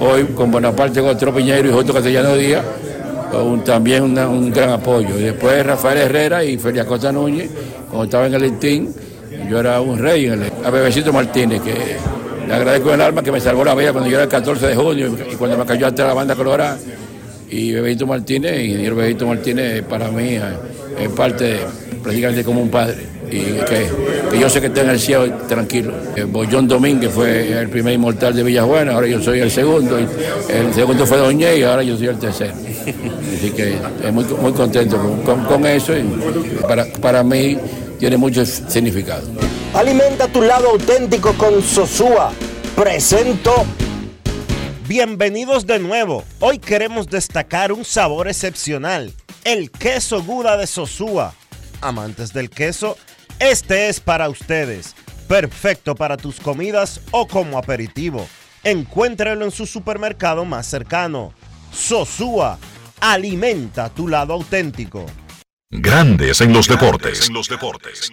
Hoy, con Bonaparte Gotro Piñero y Justo Castellano Díaz, también un gran apoyo. Y después Rafael Herrera y Feria Costa Núñez, cuando estaba en el Intín, yo era un rey. A Bebecito Martínez, que le agradezco el alma que me salvó la vida cuando yo era el 14 de junio y cuando me cayó hasta la banda colorada. Y Bebecito Martínez, el Bebecito Martínez para mí eh, es parte prácticamente como un padre. Y que, yo sé que está en el cielo tranquilo. Eh, Bollón Domínguez fue el primer inmortal de Villajuana, ahora yo soy el segundo. y el segundo fue Doñé y ahora yo soy el tercero. Así que muy, muy contento con, con- con eso y para, para mí tiene mucho significado. Alimenta tu lado auténtico con Sosúa. Presento Bienvenidos de nuevo. Hoy queremos destacar un sabor excepcional, el queso Gouda de Sosúa. Amantes del queso, este es para ustedes. Perfecto para tus comidas o como aperitivo. Encuéntralo en su supermercado más cercano. Sosúa, alimenta tu lado auténtico. Grandes en los deportes. En los deportes.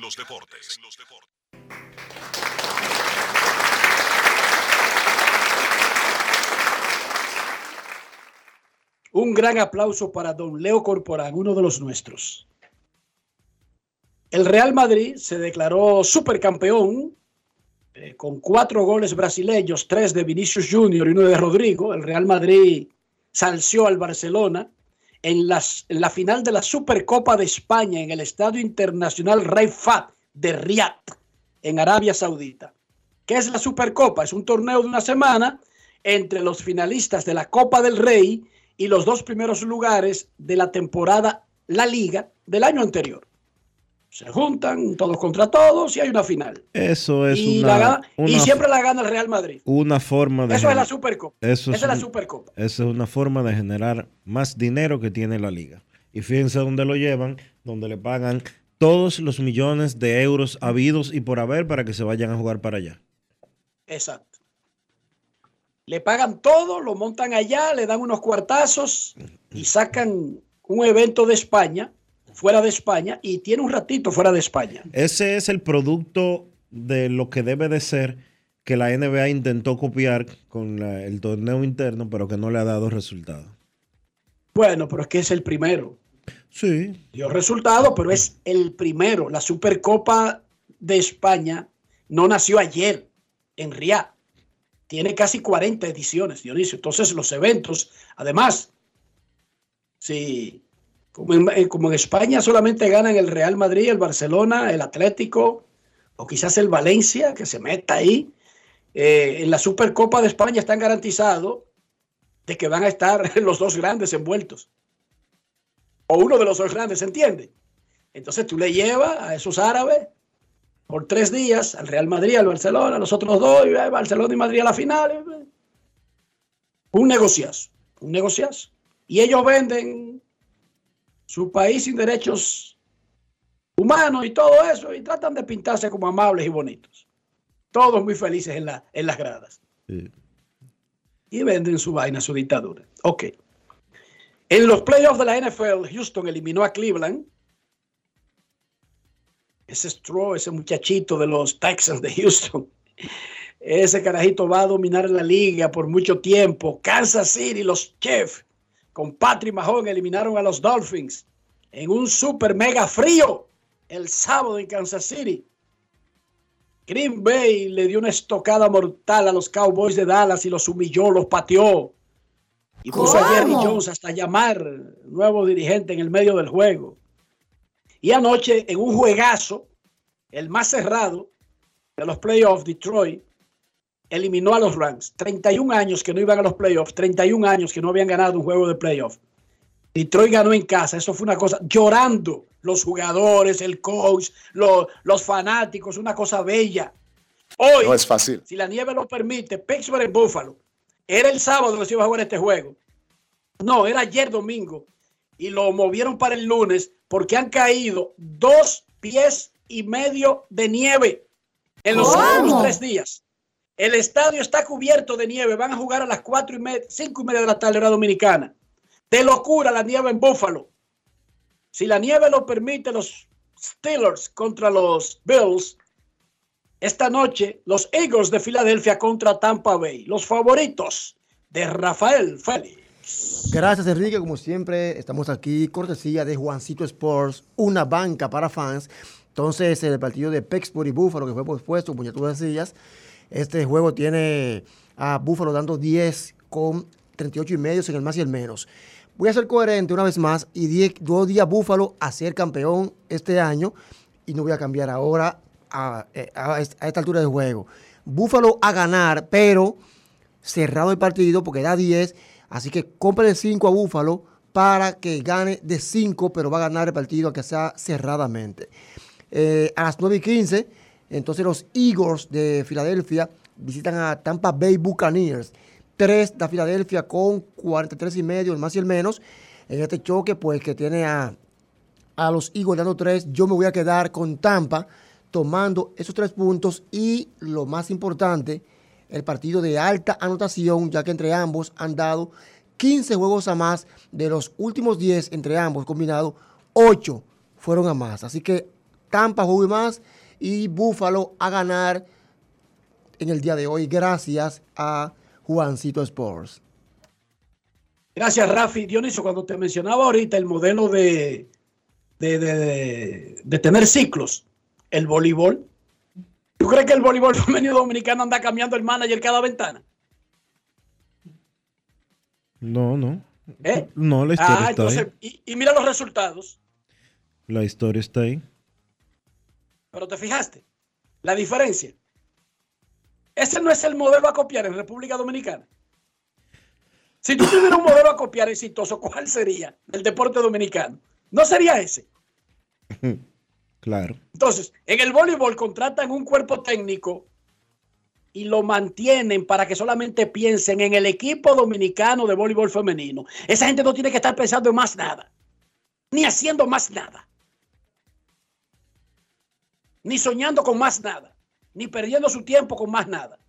Un gran aplauso para don Leo Corporán, uno de los nuestros. El Real Madrid se declaró supercampeón eh, con cuatro goles brasileños, tres de Vinicius Junior y uno de Rodrigo. El Real Madrid salció al Barcelona en, la final de la Supercopa de España en el Estadio Internacional Rey Fat de Riyadh, en Arabia Saudita. ¿Qué es la Supercopa? Es un torneo de una semana entre los finalistas de la Copa del Rey y los dos primeros lugares de la temporada La Liga del año anterior. Se juntan todos contra todos y hay una final. Eso es y, una, la y siempre la gana el Real Madrid. una forma de Eso es la Supercopa. Eso Esa es la Supercopa. Eso es una forma de generar más dinero que tiene la liga. Y fíjense dónde lo llevan, donde le pagan todos los millones de euros habidos y por haber para que se vayan a jugar para allá. Exacto. Le pagan todo, lo montan allá, le dan unos cuartazos y sacan un evento de España, fuera de España, y tiene un ratito fuera de España. Ese es el producto de lo que debe de ser que la NBA intentó copiar con la- el torneo interno, pero que no le ha dado resultado. Bueno, pero es que es el primero. Sí. Dio resultado, pero es el primero. La Supercopa de España no nació ayer en Riyadh. Tiene casi 40 ediciones, Dionisio. Entonces, los eventos, además, sí, como en, eh, como en España solamente ganan el Real Madrid, el Barcelona, el Atlético, o quizás el Valencia, que se meta ahí. eh, en la Supercopa de España están garantizados de que van a estar los dos grandes envueltos o uno de los dos grandes, ¿se entiende? Entonces tú le llevas a esos árabes por tres días al Real Madrid, al Barcelona, a los otros dos, y eh, Barcelona y Madrid a la final. Un negociazo, un negociazo. Y ellos venden su país sin derechos humanos y todo eso, y tratan de pintarse como amables y bonitos. Todos muy felices en, la, en las gradas. Y venden su vaina, su dictadura. Ok. En los playoffs de la NFL, Houston eliminó a Cleveland. Ese Stroh, ese muchachito de los Texans de Houston, ese carajito va a dominar la liga por mucho tiempo. Kansas City, los Chiefs, con Patrick Mahomes, eliminaron a los Dolphins en un super mega frío el sábado en Kansas City. Green Bay le dio una estocada mortal a los Cowboys de Dallas y los humilló, los pateó. Y puso a Jerry. Jones hasta llamar nuevo dirigente en el medio del juego. Y anoche, en un juegazo, el más cerrado de los playoffs, Detroit eliminó a los Rams. 31 años que no iban a los playoffs, 31 años que no habían ganado un juego de playoffs. Detroit ganó en casa, eso fue una cosa, llorando los jugadores, el coach, lo- los fanáticos, una cosa bella. Hoy, No es fácil. si la nieve lo permite, Pittsburgh en Buffalo. Era el sábado que se iba a jugar este juego. No, era ayer domingo. Y lo movieron para el lunes porque han caído dos pies y medio de nieve en los últimos tres días. El estadio está cubierto de nieve. Van a jugar a las cuatro y media, cinco y media de la tarde, hora dominicana. De locura la nieve en Buffalo. Si la nieve lo permite, los Steelers contra los Bills. Esta noche, los Eagles de Filadelfia contra Tampa Bay. Los favoritos de Rafael Félix. Gracias, Enrique. Como siempre, estamos aquí, cortesía de Juancito Sports, una banca para fans. Entonces, el partido de Pittsburgh y Buffalo, que fue pospuesto, como ya tú decías, este juego tiene a Buffalo dando 10 con 38 y medio en el más y el menos. Voy a ser coherente una vez más y di- doy a Buffalo a ser campeón este año y no voy a cambiar ahora a, eh, a est- a esta altura del juego. Buffalo a ganar, pero cerrado el partido porque da 10. Así que compren 5 a Búfalo para que gane de 5, pero va a ganar el partido aunque sea cerradamente. Eh, a las 9 y 15, entonces los Eagles de Filadelfia visitan a Tampa Bay Buccaneers. 3 de Filadelfia con 43 y medio, el más y el menos. En este choque, pues que tiene a, a los Eagles dando 3, yo me voy a quedar con Tampa tomando esos tres puntos y lo más importante, el partido de alta anotación, ya que entre ambos han dado 15 juegos a más de los últimos 10 entre ambos combinados, 8 fueron a más. Así que Tampa jugó más y Buffalo a ganar en el día de hoy gracias a Juancito Sports. Gracias, Rafi. Dionisio, cuando te mencionaba ahorita el modelo de, de, de- de- de tener ciclos, el voleibol. ¿Tú crees que el voleibol femenino dominicano anda cambiando el manager cada ventana? No, no. ¿Eh? No, la historia Ah, está entonces, ahí. y, y mira los resultados. La historia está ahí. Pero te fijaste, la diferencia. Ese no es el modelo a copiar en República Dominicana. Si tú tuvieras un modelo a copiar exitoso, ¿cuál sería el deporte dominicano? No sería ese. Claro. Entonces, en el voleibol contratan un cuerpo técnico y lo mantienen para que solamente piensen en el equipo dominicano de voleibol femenino. Esa gente no tiene que estar pensando en más nada, ni haciendo más nada, ni soñando con más nada, ni perdiendo su tiempo con más nada.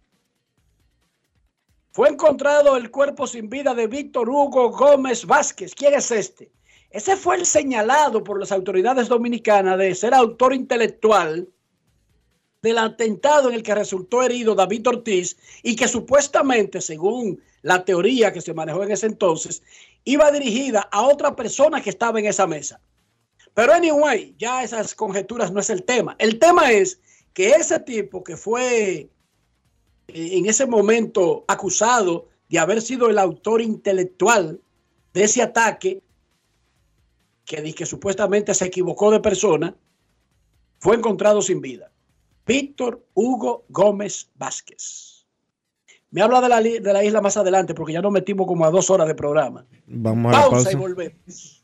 Fue encontrado el cuerpo sin vida de Víctor Hugo Gómez Vázquez. ¿Quién es este? Ese fue el señalado por las autoridades dominicanas de ser autor intelectual del atentado en el que resultó herido David Ortiz y que supuestamente, según la teoría que se manejó en ese entonces, iba dirigida a otra persona que estaba en esa mesa. Pero anyway, ya esas conjeturas no es el tema. El tema es que ese tipo que fue eh, en ese momento acusado de haber sido el autor intelectual de ese ataque, que, que supuestamente se equivocó de persona, fue encontrado sin vida. Víctor Hugo Gómez Vázquez. Me habla de la, de la isla más adelante porque ya nos metimos como a dos horas de programa. Vamos a la Pausa y pausa. volvemos.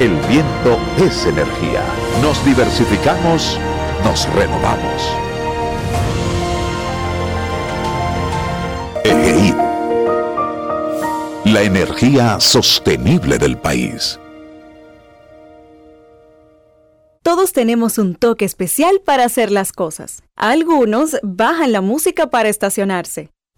el viento es energía. Nos diversificamos, nos renovamos. EGI. La energía sostenible del país. Todos tenemos un toque especial para hacer las cosas. Algunos bajan la música para estacionarse.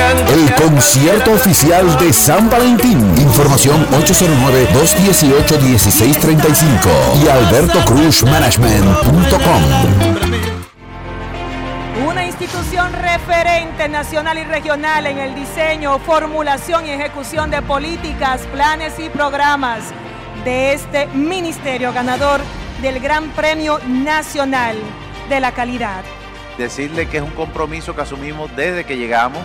El concierto oficial de San Valentín. Información 809-218-1635 y albertocruzmanagement.com. Una institución referente nacional y regional en el diseño, formulación y ejecución de políticas, planes y programas de este ministerio ganador del Gran Premio Nacional de la Calidad. decirle que es un compromiso que asumimos desde que llegamos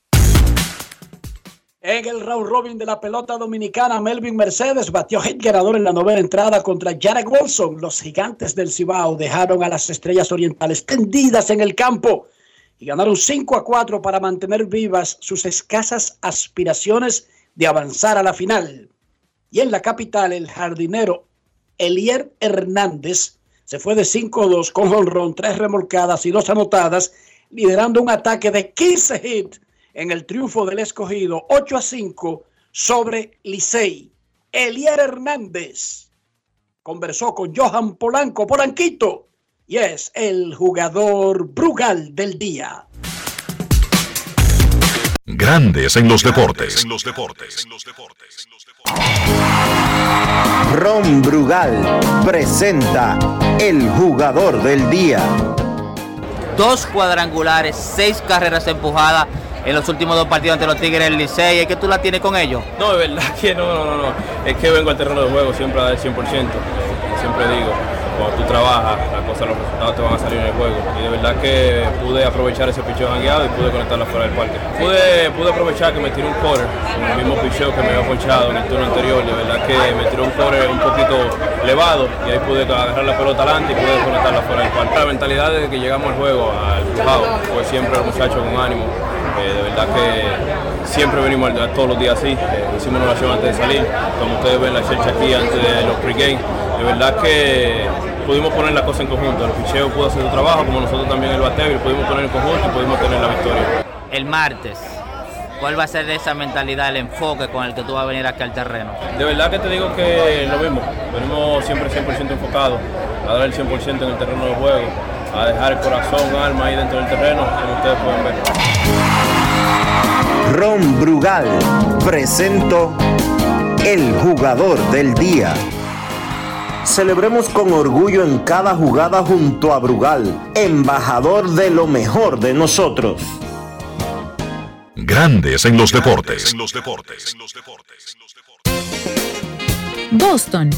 En el round robin de la pelota dominicana, Melvin Mercedes batió hit ganador en la novena entrada contra Jarek Wilson. Los gigantes del Cibao dejaron a las estrellas orientales tendidas en el campo y ganaron 5 a 4 para mantener vivas sus escasas aspiraciones de avanzar a la final. Y en la capital, el jardinero Elier Hernández Se fue de 5-2 con honrón, tres remolcadas y dos anotadas, liderando un ataque de 15 hits en el triunfo del escogido 8 a 5 sobre Licey. Elier Hernández conversó con Johan Polanco, Polanquito, y es el jugador Brugal del día. Grandes en los deportes. Ron Brugal presenta el jugador del día. Dos cuadrangulares, seis carreras empujadas en los últimos dos partidos ante los Tigres del Licey. ¿Es que tú la tienes con ellos? No, de verdad que no, no, no, no. Es que vengo al terreno de juego siempre a dar el 100%. Siempre digo, cuando tú trabajas, las cosas, los resultados te van a salir en el juego. Y de verdad que pude aprovechar ese picheo jangueado y pude conectarla fuera del parque. Pude, pude aprovechar que me tiró un quarter, el mismo picheo que me había ponchado en el turno anterior. De verdad que me tiró un quarter un poquito elevado y ahí pude agarrar la pelota adelante y pude conectarla fuera del parque. La mentalidad desde que llegamos al juego, al jugado, fue siempre el muchacho con ánimo. Eh, de verdad que siempre venimos a- todos los días así. Eh, hicimos una oración antes de salir, como ustedes ven la checha aquí antes de los pregame. De verdad que pudimos poner la cosa en conjunto. El picheo pudo hacer su trabajo, como nosotros también el bateo, y lo pudimos poner en conjunto y pudimos tener la victoria. El martes, ¿cuál va a ser esa mentalidad, el enfoque con el que tú vas a venir aquí al terreno? De verdad que te digo que lo mismo. Venimos siempre 100% enfocados a dar el 100% en el terreno de juego, a dejar el corazón, alma ahí dentro del terreno, como ustedes pueden ver. Ron Brugal presento el jugador del día. Celebremos con orgullo en cada jugada junto a Brugal, embajador de lo mejor de nosotros. Grandes en los deportes. Boston,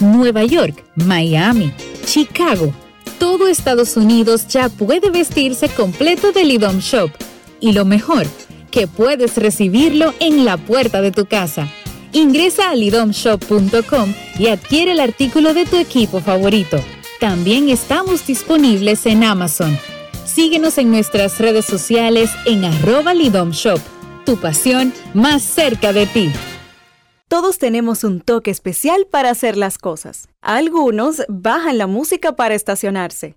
Nueva York, Miami, Chicago. Todo Estados Unidos ya puede vestirse completo del IDOM Shop. Y lo mejor, que puedes recibirlo en la puerta de tu casa. Ingresa a lidomshop.com y adquiere el artículo de tu equipo favorito. También estamos disponibles en Amazon. Síguenos en nuestras redes sociales en arroba Lidom Shop. Tu pasión más cerca de ti. Todos tenemos un toque especial para hacer las cosas. Algunos bajan la música para estacionarse.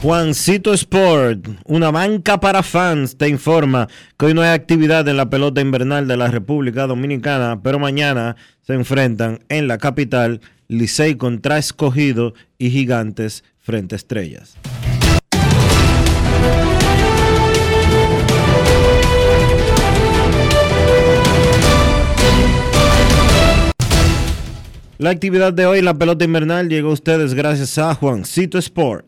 Juancito Sport, una banca para fans, te informa que hoy no hay actividad en la pelota invernal de la República Dominicana, pero mañana se enfrentan en la capital Licey contra Escogido y Gigantes frente a Estrellas. La actividad de hoy, la pelota invernal, llegó a ustedes gracias a Juancito Sport.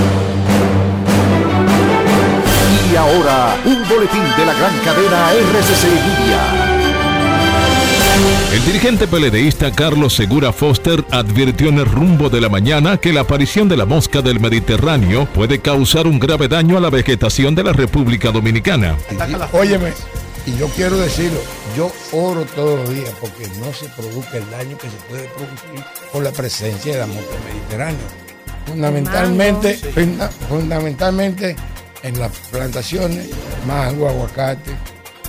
Y ahora, un boletín de la gran cadena RCC Media. El dirigente peledeísta Carlos Segura Foster advirtió en el rumbo de la mañana que la aparición de la mosca del Mediterráneo puede causar un grave daño a la vegetación de la República Dominicana. Óyeme, y yo quiero decirlo, yo oro todos los días porque no se produzca el daño que se puede producir por la presencia de la mosca mediterránea. Fundamentalmente, funda- fundamentalmente en las plantaciones, mango, aguacate,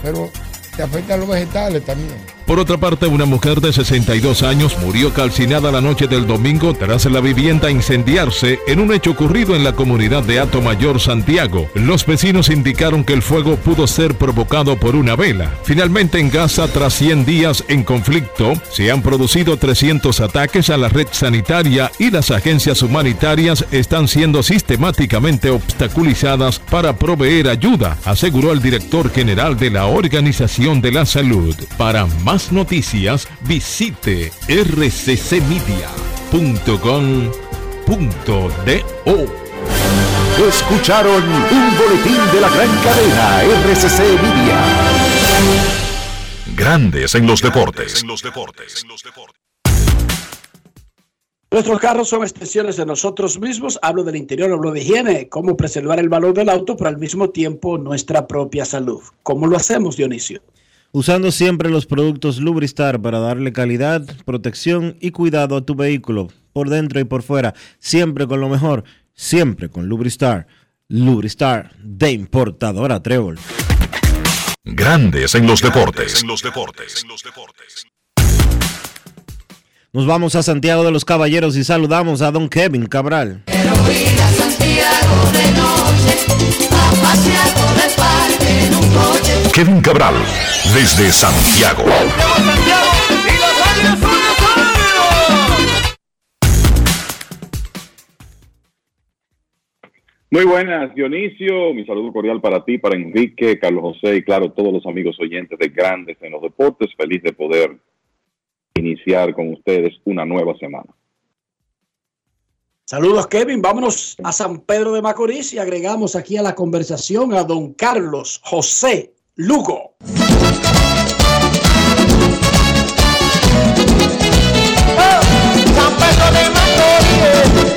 pero te afecta a los vegetales también. Por otra parte, una mujer de 62 años murió calcinada la noche del domingo tras la vivienda incendiarse en un hecho ocurrido en la comunidad de Ato Mayor, Santiago. Los vecinos indicaron que el fuego pudo ser provocado por una vela. Finalmente, en Gaza, tras 100 días en conflicto, se han producido 300 ataques a la red sanitaria y las agencias humanitarias están siendo sistemáticamente obstaculizadas para proveer ayuda, aseguró el director general de la Organización de la Salud. Para más noticias, visite rccmedia.com.do. Escucharon un boletín de la gran cadena RCC Media. Grandes en los deportes. Nuestros carros son extensiones de nosotros mismos. Hablo del interior, hablo de higiene, cómo preservar el valor del auto, pero al mismo tiempo nuestra propia salud. ¿Cómo lo hacemos, Dionisio? Usando siempre los productos Lubristar para darle calidad, protección y cuidado a tu vehículo, por dentro y por fuera, siempre con lo mejor, siempre con Lubristar. Lubristar de importadora Trébol. Grandes en los deportes. Nos vamos a Santiago de los Caballeros y saludamos a don Kevin Cabral. Kevin Cabral, desde Santiago. Muy buenas, Dionisio. Mi saludo cordial para ti, para Enrique, Carlos José y claro, todos los amigos oyentes de Grandes en los Deportes. Feliz de poder iniciar con ustedes una nueva semana. Saludos, Kevin. Vámonos a San Pedro de Macorís y agregamos aquí a la conversación a don Carlos José Lugo.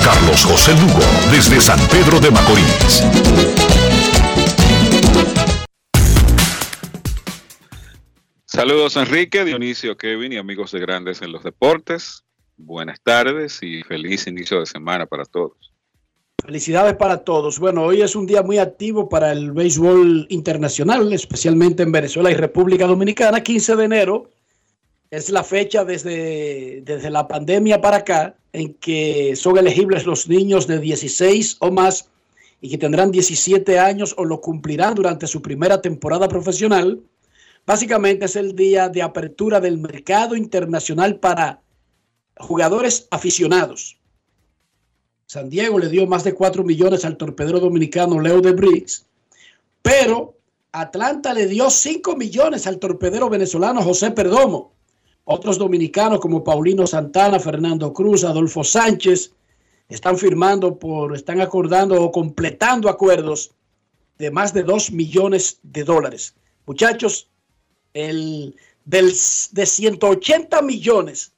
Carlos José Lugo, desde San Pedro de Macorís. Saludos Enrique, Dionisio, Kevin y amigos de Grandes en los Deportes. Buenas tardes y feliz inicio de semana para todos. Felicidades para todos. Bueno, hoy es un día muy activo para el béisbol internacional, especialmente en Venezuela y República Dominicana. 15 de enero es la fecha desde, desde la pandemia para acá en que son elegibles los niños de 16 o más y que tendrán 17 años o lo cumplirán durante su primera temporada profesional. Básicamente es el día de apertura del mercado internacional para jugadores aficionados. San Diego le dio más de 4 millones al torpedero dominicano Leo de Briggs, pero Atlanta le dio 5 millones al torpedero venezolano José Perdomo. Otros dominicanos como Paulino Santana, Fernando Cruz, Adolfo Sánchez están firmando por, están acordando o completando acuerdos de más de 2 millones de dólares. Muchachos, el, del, de 180 millones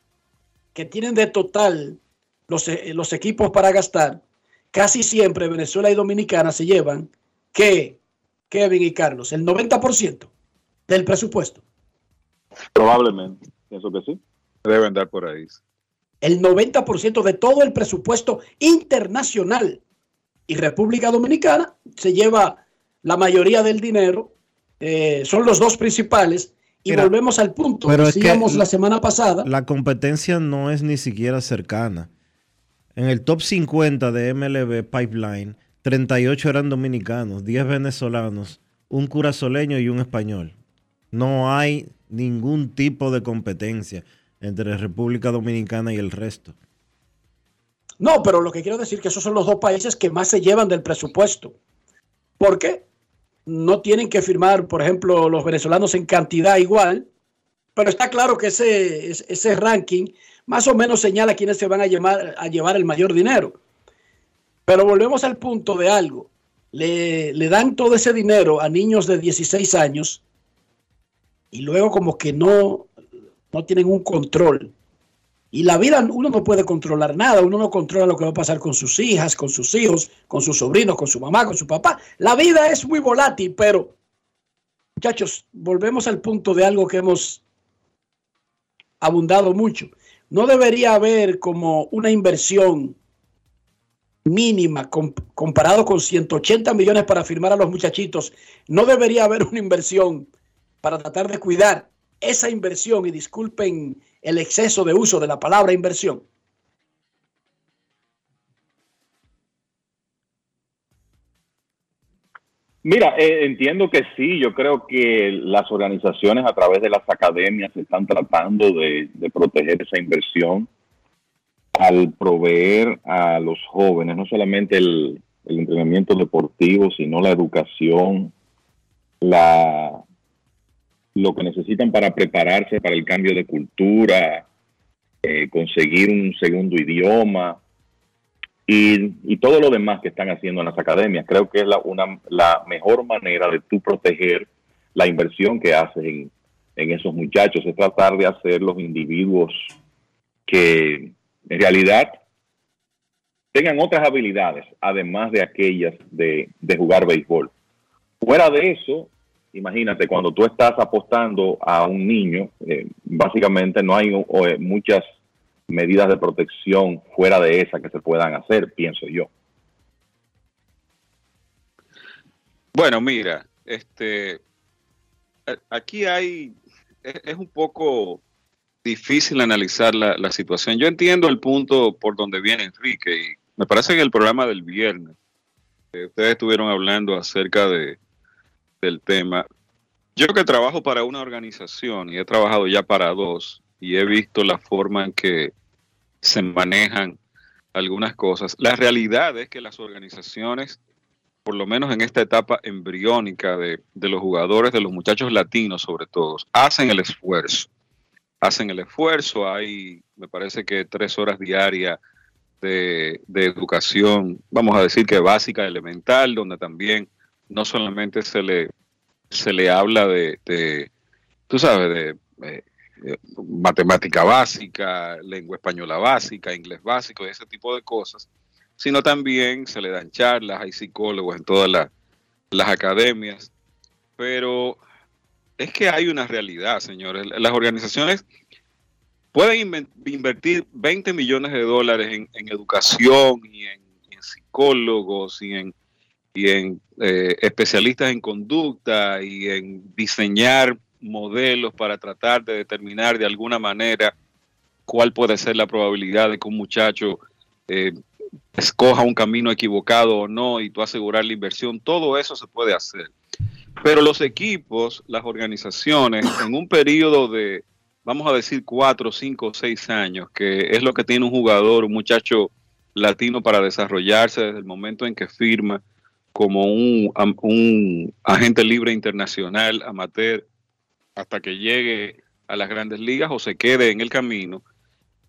que tienen de total los, eh, los equipos para gastar, casi siempre Venezuela y Dominicana se llevan que Kevin y Carlos, el 90% del presupuesto. Probablemente, pienso que sí. Deben dar por ahí. El 90% de todo el presupuesto internacional y República Dominicana se lleva la mayoría del dinero, eh, son los dos principales. Y Mira, volvemos al punto pero que es que decíamos la semana pasada. La competencia no es ni siquiera cercana. En el top 50 de MLB Pipeline, 38 eran dominicanos, 10 venezolanos, un curazoleño y un español. No hay ningún tipo de competencia entre República Dominicana y el resto. No, pero lo que quiero decir es que esos son los dos países que más se llevan del presupuesto. ¿Por qué? No tienen que firmar, por ejemplo, los venezolanos en cantidad igual, pero está claro que ese, ese ranking más o menos señala quiénes se van a, llamar, a llevar el mayor dinero. Pero volvemos al punto de algo. Le, le dan todo ese dinero a niños de 16 años y luego como que no, no tienen un control. Y la vida uno no puede controlar nada, uno no controla lo que va a pasar con sus hijas, con sus hijos, con sus sobrinos, con su mamá, con su papá. La vida es muy volátil, pero muchachos, volvemos al punto de algo que hemos abundado mucho. No debería haber como una inversión mínima comp comparado con 180 millones para firmar a los muchachitos. No debería haber una inversión para tratar de cuidar esa inversión y disculpen el exceso de uso de la palabra inversión. Mira, eh, entiendo que sí, yo creo que las organizaciones a través de las academias están tratando de, proteger esa inversión al proveer a los jóvenes no solamente el, el entrenamiento deportivo, sino la educación, la, lo que necesitan para prepararse para el cambio de cultura, eh, conseguir un segundo idioma y, y, todo lo demás que están haciendo en las academias. Creo que es la, una, la mejor manera de tú proteger la inversión que haces en, en esos muchachos, es tratar de hacer los individuos que en realidad tengan otras habilidades, además de aquellas de, de jugar béisbol. Fuera de eso, imagínate, cuando tú estás apostando a un niño, eh, básicamente no hay eh, muchas medidas de protección fuera de esa que se puedan hacer, pienso yo. Bueno, mira, este, aquí hay, es, es un poco difícil analizar la, la, situación. Yo entiendo el punto por donde viene Enrique y me parece que en el programa del viernes eh, ustedes estuvieron hablando acerca de, del tema. Yo que trabajo para una organización y he trabajado ya para dos y he visto la forma en que se manejan algunas cosas. La realidad es que las organizaciones, por lo menos en esta etapa embriónica de, de los jugadores, de los muchachos latinos sobre todo, hacen el esfuerzo. Hacen el esfuerzo, hay, me parece que tres horas diarias de, de educación, vamos a decir que básica, elemental, donde también no solamente se le, se le habla de, de tú sabes, de, eh, eh, matemática básica, lengua española básica, inglés básico, ese tipo de cosas, sino también se le dan charlas, hay psicólogos en todas las academias, pero es que hay una realidad, señores. Las organizaciones pueden invertir 20 millones de dólares en, educación y en, psicólogos y en, y en eh, especialistas en conducta y en diseñar modelos para tratar de determinar de alguna manera cuál puede ser la probabilidad de que un muchacho eh, escoja un camino equivocado o no y tú asegurar la inversión. Todo eso se puede hacer. Pero los equipos, las organizaciones, en un periodo de, vamos a decir, cuatro, cinco, seis años, que es lo que tiene un jugador, un muchacho latino para desarrollarse desde el momento en que firma como un, agente libre internacional, amateur, hasta que llegue a las grandes ligas o se quede en el camino,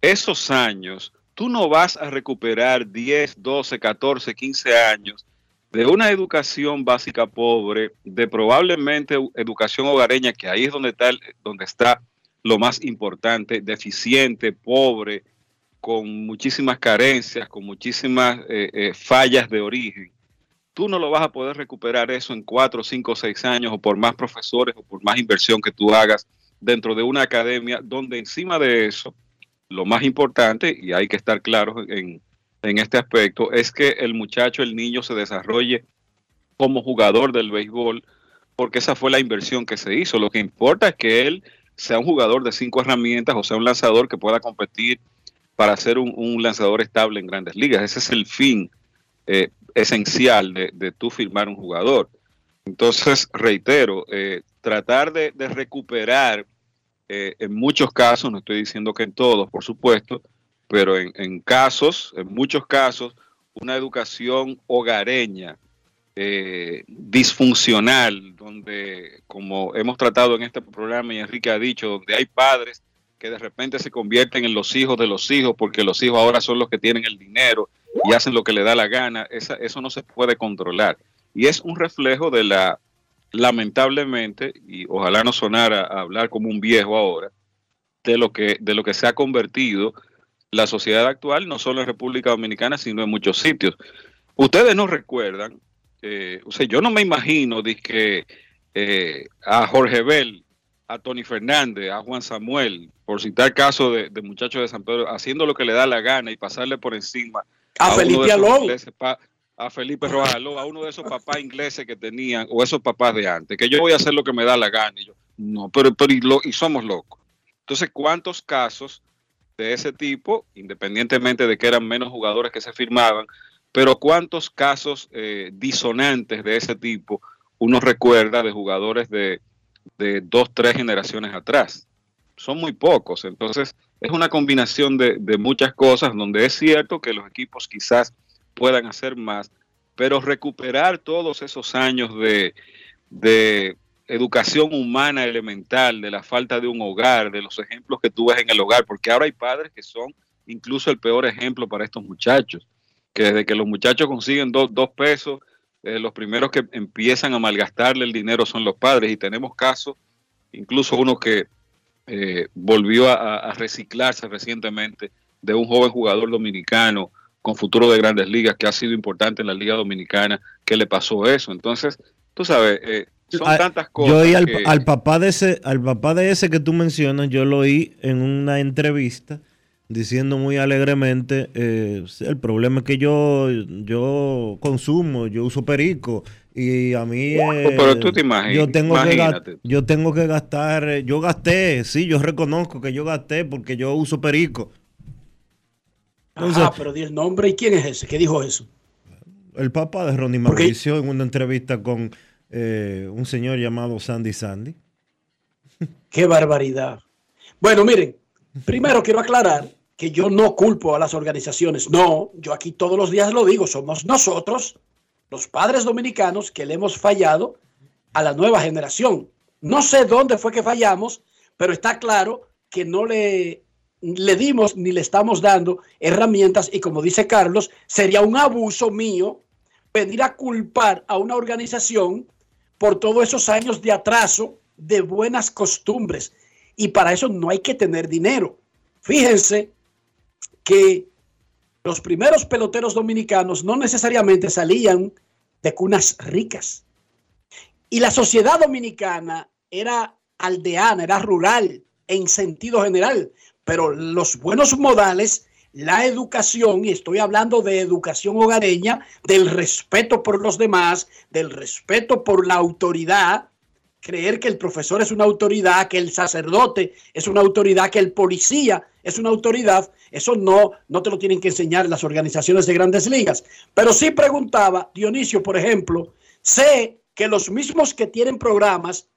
esos años, tú no vas a recuperar 10, 12, 14, 15 años de una educación básica pobre, de probablemente educación hogareña, que ahí es donde está, donde está lo más importante, deficiente, pobre, con muchísimas carencias, con muchísimas eh, eh, fallas de origen. Tú no lo vas a poder recuperar eso en cuatro, cinco, seis años o por más profesores o por más inversión que tú hagas dentro de una academia donde encima de eso, lo más importante, y hay que estar claros en, en este aspecto es que el muchacho, el niño se desarrolle como jugador del béisbol, porque esa fue la inversión que se hizo. Lo que importa es que él sea un jugador de cinco herramientas o sea un lanzador que pueda competir para ser un, lanzador estable en grandes ligas. Ese es el fin eh, esencial de, de tú firmar un jugador. Entonces, reitero, eh, tratar de, recuperar eh, en muchos casos, no estoy diciendo que en todos, por supuesto, pero en, casos, en muchos casos, una educación hogareña, eh, disfuncional, donde, como hemos tratado en este programa y Enrique ha dicho, donde hay padres que de repente se convierten en los hijos de los hijos, porque los hijos ahora son los que tienen el dinero y hacen lo que le da la gana, eso no se puede controlar. Y es un reflejo de la, lamentablemente, y ojalá no sonara hablar como un viejo ahora, de lo que, de lo que se ha convertido la sociedad actual, no solo en República Dominicana, sino en muchos sitios. Ustedes no recuerdan, eh, o sea, yo no me imagino de eh, a Jorge Bell, a Tony Fernández, a Juan Samuel, por citar caso de, muchachos de San Pedro, haciendo lo que le da la gana y pasarle por encima a, Felipe Aló. a Felipe Rojaló, a uno de esos papás ingleses que tenían, o esos papás de antes, que yo voy a hacer lo que me da la gana. Y yo, no, pero, pero y, lo, y somos locos. Entonces, ¿cuántos casos de ese tipo, independientemente de que eran menos jugadores que se firmaban, pero cuántos casos eh, disonantes de ese tipo uno recuerda de jugadores de, de, dos, tres generaciones atrás. Son muy pocos, entonces es una combinación de, muchas cosas donde es cierto que los equipos quizás puedan hacer más, pero recuperar todos esos años de, de educación humana elemental, de la falta de un hogar, de los ejemplos que tú ves en el hogar, porque ahora hay padres que son incluso el peor ejemplo para estos muchachos, que desde que los muchachos consiguen dos, pesos, eh, los primeros que empiezan a malgastarle el dinero son los padres y tenemos casos, incluso uno que eh, volvió a, reciclarse recientemente de un joven jugador dominicano con futuro de grandes ligas que ha sido importante en la liga dominicana, que le pasó eso. Entonces, tú sabes, eh, son tantas cosas. Yo oí al, papá de ese, al papá de ese que tú mencionas, yo lo oí en una entrevista diciendo muy alegremente, eh, el problema es que yo, yo consumo, yo uso perico y a mí... Eh, pero tú te imaginas, yo tengo, que, yo tengo que gastar, eh, yo gasté, sí, yo reconozco que yo gasté porque yo uso perico. ah, pero di el nombre y quién es ese, ¿qué dijo eso? El papá de Ronnie Mauricio en una entrevista con eh, un señor llamado Sandy Sandy. Qué barbaridad. Bueno, miren, primero quiero aclarar que yo no culpo a las organizaciones. No, yo aquí todos los días lo digo, somos nosotros, los padres dominicanos, que le hemos fallado a la nueva generación. No sé dónde fue que fallamos, pero está claro que no le, le dimos ni le estamos dando herramientas y como dice Carlos, sería un abuso mío venir a culpar a una organización por todos esos años de atraso de buenas costumbres. Y para eso no hay que tener dinero. Fíjense que los primeros peloteros dominicanos no necesariamente salían de cunas ricas. Y la sociedad dominicana era aldeana, era rural en sentido general, pero los buenos modales, la educación, y estoy hablando de educación hogareña, del respeto por los demás, del respeto por la autoridad, creer que el profesor es una autoridad, que el sacerdote es una autoridad, que el policía es una autoridad, eso no, no te lo tienen que enseñar las organizaciones de grandes ligas. Pero sí preguntaba, Dionisio, por ejemplo, sé que los mismos que tienen programas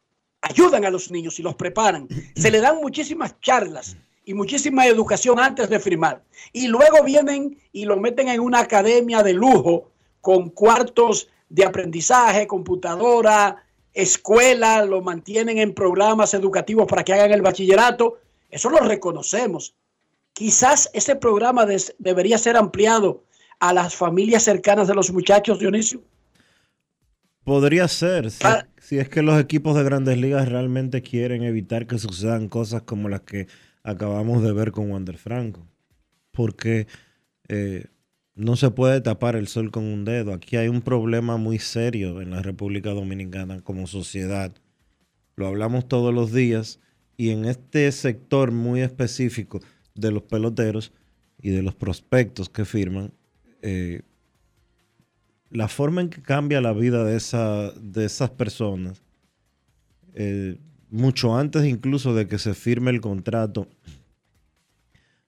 ayudan a los niños y los preparan. Se le dan muchísimas charlas y muchísima educación antes de firmar. Y luego vienen y lo meten en una academia de lujo con cuartos de aprendizaje, computadora, escuela, lo mantienen en programas educativos para que hagan el bachillerato. Eso lo reconocemos. Quizás ese programa debería ser ampliado a las familias cercanas de los muchachos, Dionisio. Podría ser, si, es que los equipos de grandes ligas realmente quieren evitar que sucedan cosas como las que acabamos de ver con Wander Franco. Porque eh, no se puede tapar el sol con un dedo. Aquí hay un problema muy serio en la República Dominicana como sociedad. Lo hablamos todos los días y en este sector muy específico de los peloteros y de los prospectos que firman, eh, la forma en que cambia la vida de, esa, de esas personas, eh, mucho antes incluso de que se firme el contrato,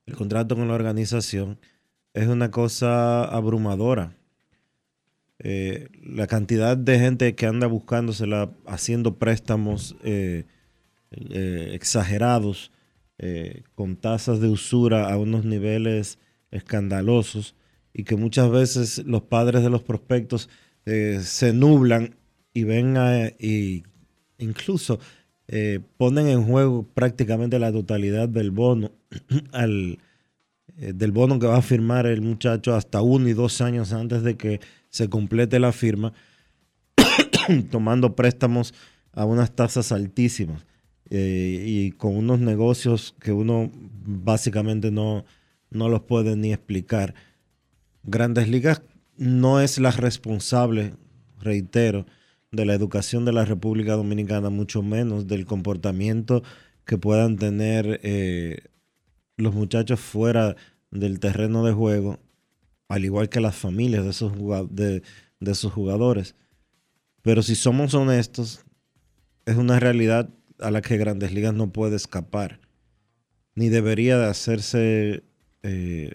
el contrato con la organización, es una cosa abrumadora. Eh, la cantidad de gente que anda buscándosela, haciendo préstamos eh, con tasas de usura a unos niveles escandalosos, y que muchas veces los padres de los prospectos eh, se nublan y ven y incluso eh, ponen en juego prácticamente la totalidad del bono del bono que va a firmar el muchacho hasta uno y dos años antes de que se complete la firma, tomando préstamos a unas tasas altísimas y con unos negocios que uno básicamente no, no los puede ni explicar. Grandes Ligas no es la responsable, reitero, de la educación de la República Dominicana, mucho menos del comportamiento que puedan tener eh, los muchachos fuera del terreno de juego, al igual que las familias de esos, de, de esos jugadores. Pero si somos honestos, es una realidad a la que Grandes Ligas no puede escapar, ni debería de hacerse eh,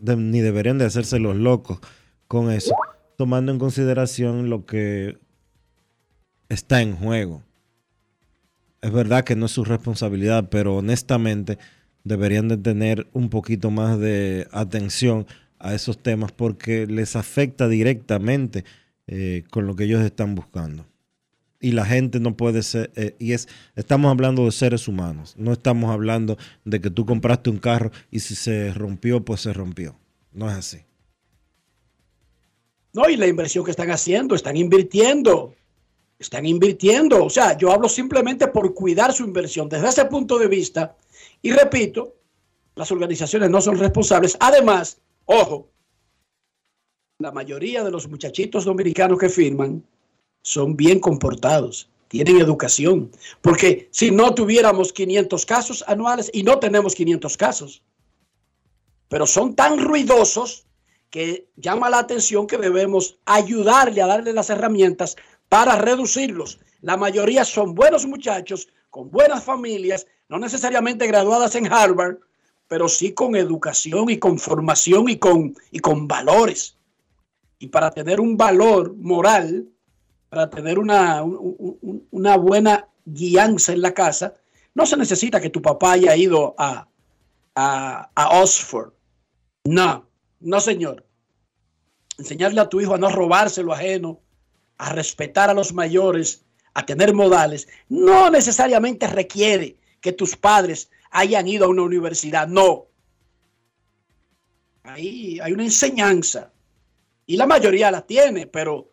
ni deberían de hacerse los locos con eso, tomando en consideración lo que está en juego. Es verdad que no es su responsabilidad, pero honestamente deberían de tener un poquito más de atención a esos temas porque les afecta directamente eh, con lo que ellos están buscando y la gente no puede ser, eh, y es, estamos hablando de seres humanos, no estamos hablando de que tú compraste un carro y si se rompió, pues se rompió. No es así. No, y la inversión que están haciendo, están invirtiendo, están invirtiendo. O sea, yo hablo simplemente por cuidar su inversión desde ese punto de vista. Y repito, las organizaciones no son responsables. Además, ojo, la mayoría de los muchachitos dominicanos que firman son bien comportados, tienen educación. Porque si no tuviéramos 500 casos anuales y no tenemos 500 casos, pero son tan ruidosos que llama la atención que debemos ayudarle a darle las herramientas para reducirlos. La mayoría son buenos muchachos, con buenas familias, no necesariamente graduadas en Harvard, pero sí con educación y con formación y con, y con valores. Y para tener un valor moral, para tener una, una buena guianza en la casa, no se necesita que tu papá haya ido a, a, Oxford. No, no señor. Enseñarle a tu hijo a no robarse lo ajeno, a respetar a los mayores, a tener modales, no necesariamente requiere que tus padres hayan ido a una universidad. No. Ahí hay una enseñanza. Y la mayoría la tiene, pero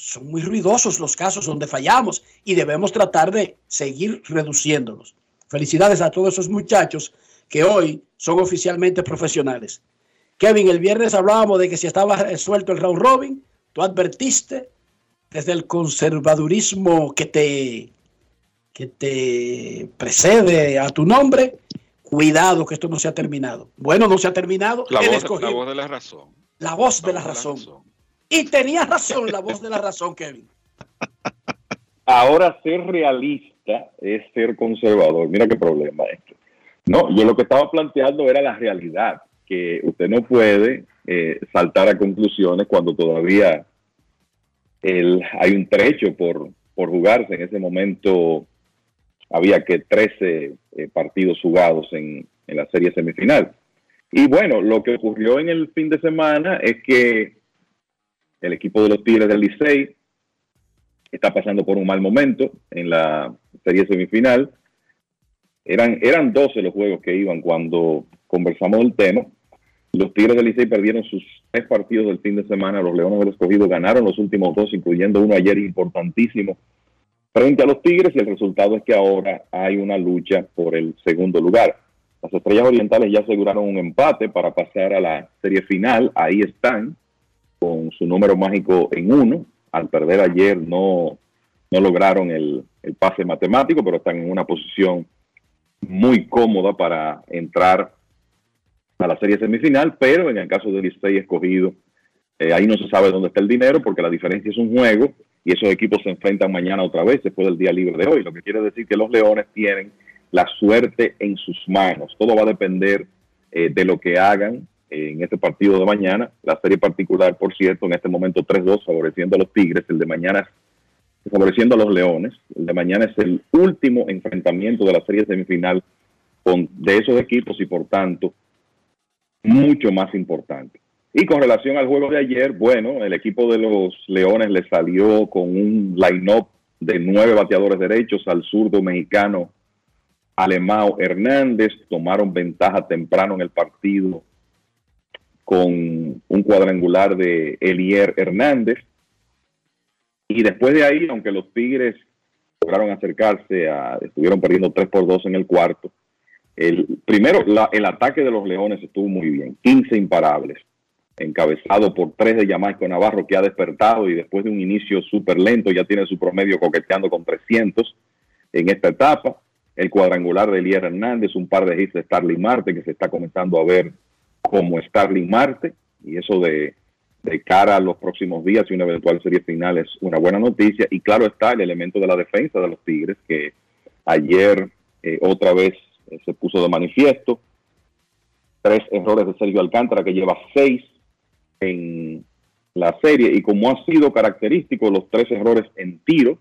son muy ruidosos los casos donde fallamos y debemos tratar de seguir reduciéndolos. Felicidades a todos esos muchachos que hoy son oficialmente profesionales. Kevin, el viernes hablábamos de que si estaba resuelto el round robin, tú advertiste desde el conservadurismo que te, que te precede a tu nombre, cuidado que esto no se ha terminado. Bueno, no se ha terminado. La, voz de la razón. La voz de la razón. Y tenía razón la voz de la razón, Kevin. Ahora ser realista es ser conservador. Mira qué problema este. No, yo lo que estaba planteando era la realidad, que usted no puede eh, saltar a conclusiones cuando todavía el- hay un trecho por, por jugarse. En ese momento había que 13 eh, partidos jugados en, en la serie semifinal. Y bueno, lo que ocurrió en el fin de semana es que el equipo de los Tigres del Licey está pasando por un mal momento en la serie semifinal. Eran, eran 12 los juegos que iban cuando conversamos del tema. Los Tigres del Licey perdieron sus tres partidos del fin de semana. Los Leones del Escogido ganaron los últimos dos, incluyendo uno ayer importantísimo frente a los Tigres. Y el resultado es que ahora hay una lucha por el segundo lugar. Las Estrellas Orientales ya aseguraron un empate para pasar a la serie final. Ahí están con su número mágico en uno. Al perder ayer no, no lograron el, el pase matemático, pero están en una posición muy cómoda para entrar a la serie semifinal, pero en el caso del Licey escogido, eh, ahí no se sabe dónde está el dinero porque la diferencia es un juego y esos equipos se enfrentan mañana otra vez después del día libre de hoy, lo que quiere decir que los Leones tienen la suerte en sus manos. Todo va a depender eh, de lo que hagan en este partido de mañana. La serie particular, por cierto, en este momento 3-2 favoreciendo a los Tigres, el de mañana favoreciendo a los Leones. El de mañana es el último enfrentamiento de la serie semifinal con, de esos equipos y por tanto mucho más importante. Y con relación al juego de ayer, bueno, el equipo de los Leones le salió con un line-up de nueve bateadores derechos al zurdo mexicano Alemao Hernández. Tomaron ventaja temprano en el partido con un cuadrangular de Elier Hernández. Y después de ahí, aunque los Tigres lograron acercarse, a, estuvieron perdiendo 3 por 2 en el cuarto. El, primero, el ataque de los Leones estuvo muy bien, 15 imparables, encabezado por 3 de Jamaica Navarro, que ha despertado y después de un inicio súper lento ya tiene su promedio coqueteando con 300 en esta etapa. El cuadrangular de Elier Hernández, un par de hits de Starling Marte, que se está comenzando a ver como Starling Marte, y eso de, cara a los próximos días y una eventual serie final es una buena noticia. Y claro está el elemento de la defensa de los Tigres, que ayer eh, otra vez eh, se puso de manifiesto. Tres errores de Sergio Alcántara, que lleva seis en la serie, y como ha sido característico, los tres errores en tiro,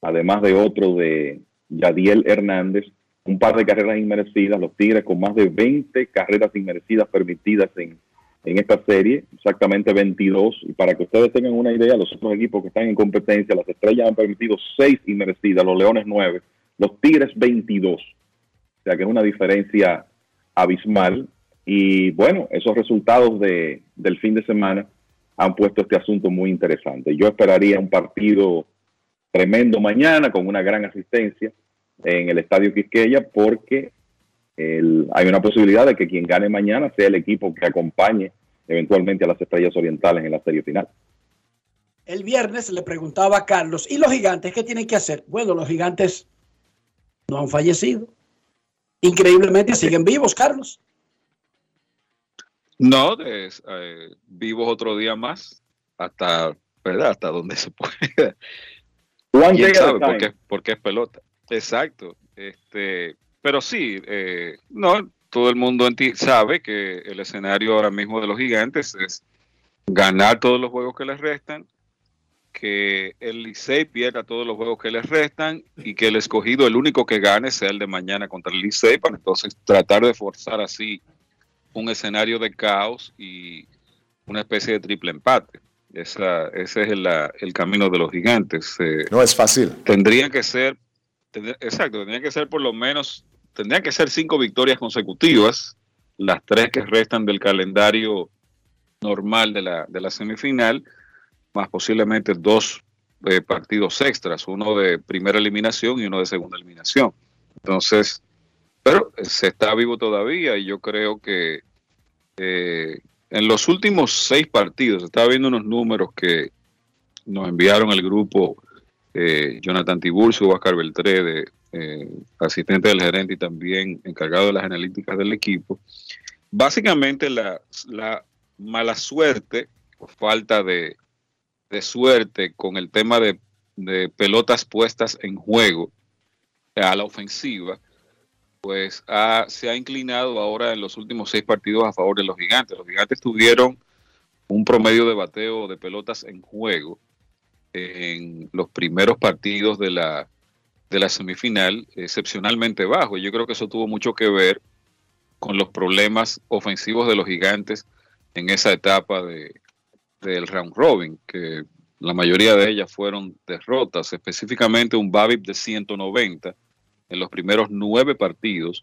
además de otro de Yadiel Hernández, un par de carreras inmerecidas, los Tigres con más de 20 carreras inmerecidas permitidas en, en esta serie, exactamente 22. Y para que ustedes tengan una idea, los otros equipos que están en competencia, las estrellas han permitido 6 inmerecidas, los Leones 9, los Tigres 22. O sea que es una diferencia abismal. Y bueno, esos resultados de, del fin de semana han puesto este asunto muy interesante. Yo esperaría un partido tremendo mañana con una gran asistencia en el Estadio Quisqueya porque el- hay una posibilidad de que quien gane mañana sea el equipo que acompañe eventualmente a las Estrellas Orientales en la serie final. El viernes le preguntaba a Carlos, ¿y los gigantes qué tienen que hacer? Bueno, los gigantes no han fallecido. Increíblemente siguen vivos, Carlos. No, es, eh, vivos otro día más, hasta, ¿verdad? Hasta donde se pueda. ¿Quién sabe por time. qué, por qué es pelota? Exacto. Este, pero sí, eh, no, todo el mundo enti- sabe que el escenario ahora mismo de los gigantes es ganar todos los juegos que les restan, que el Licey pierda todos los juegos que les restan y que el escogido, el único que gane, sea el de mañana contra el Licey, para entonces tratar de forzar así un escenario de caos y una especie de triple empate. Esa, ese es el, camino de los gigantes. eh, No es fácil. tendrían que ser, exacto, tendrían que ser por lo menos, tendrían que ser cinco victorias consecutivas, las tres que restan del calendario normal de la, de la semifinal, más posiblemente dos eh, partidos extras, uno de primera eliminación y uno de segunda eliminación. Entonces, pero se está vivo todavía y yo creo que eh, en los últimos seis partidos, estaba viendo unos números que nos enviaron el grupo eh, Jonathan Tiburcio, Oscar Beltré, de, eh, asistente del gerente y también encargado de las analíticas del equipo. Básicamente la, mala suerte o falta de, suerte con el tema de, pelotas puestas en juego a la ofensiva, pues se ha inclinado ahora en los últimos seis partidos a favor de los gigantes. Los gigantes tuvieron un promedio de bateo de pelotas en juego en los primeros partidos de la, de la semifinal excepcionalmente bajo. Yo creo que eso tuvo mucho que ver con los problemas ofensivos de los gigantes en esa etapa de, del round robin, que la mayoría de ellas fueron derrotas, específicamente un BABIP de 190 en los primeros nueve partidos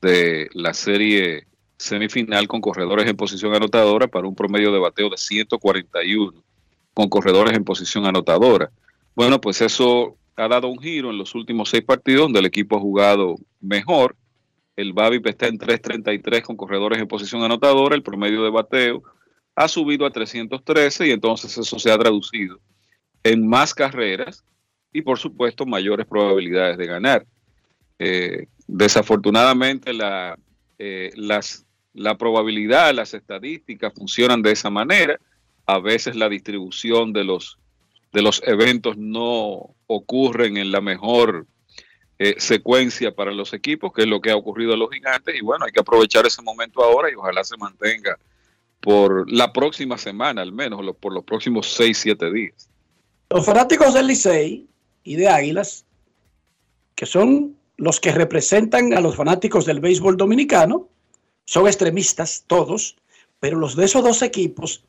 de la serie semifinal con corredores en posición anotadora para un promedio de bateo de 141 con corredores en posición anotadora. Bueno, pues eso ha dado un giro en los últimos seis partidos donde el equipo ha jugado mejor. El BABIP está en 3.33 con corredores en posición anotadora, el promedio de bateo ha subido a 313 y entonces eso se ha traducido en más carreras y por supuesto mayores probabilidades de ganar. Eh, desafortunadamente la, eh, las, la probabilidad, las estadísticas funcionan de esa manera a veces la distribución de los, de los eventos no ocurren en la mejor eh, secuencia para los equipos, que es lo que ha ocurrido a los gigantes. Y bueno, hay que aprovechar ese momento ahora y ojalá se mantenga por la próxima semana, al menos por los próximos 6, 7 días. Los fanáticos del Licey y de Águilas, que son los que representan a los fanáticos del béisbol dominicano, son extremistas todos, pero los de esos dos equipos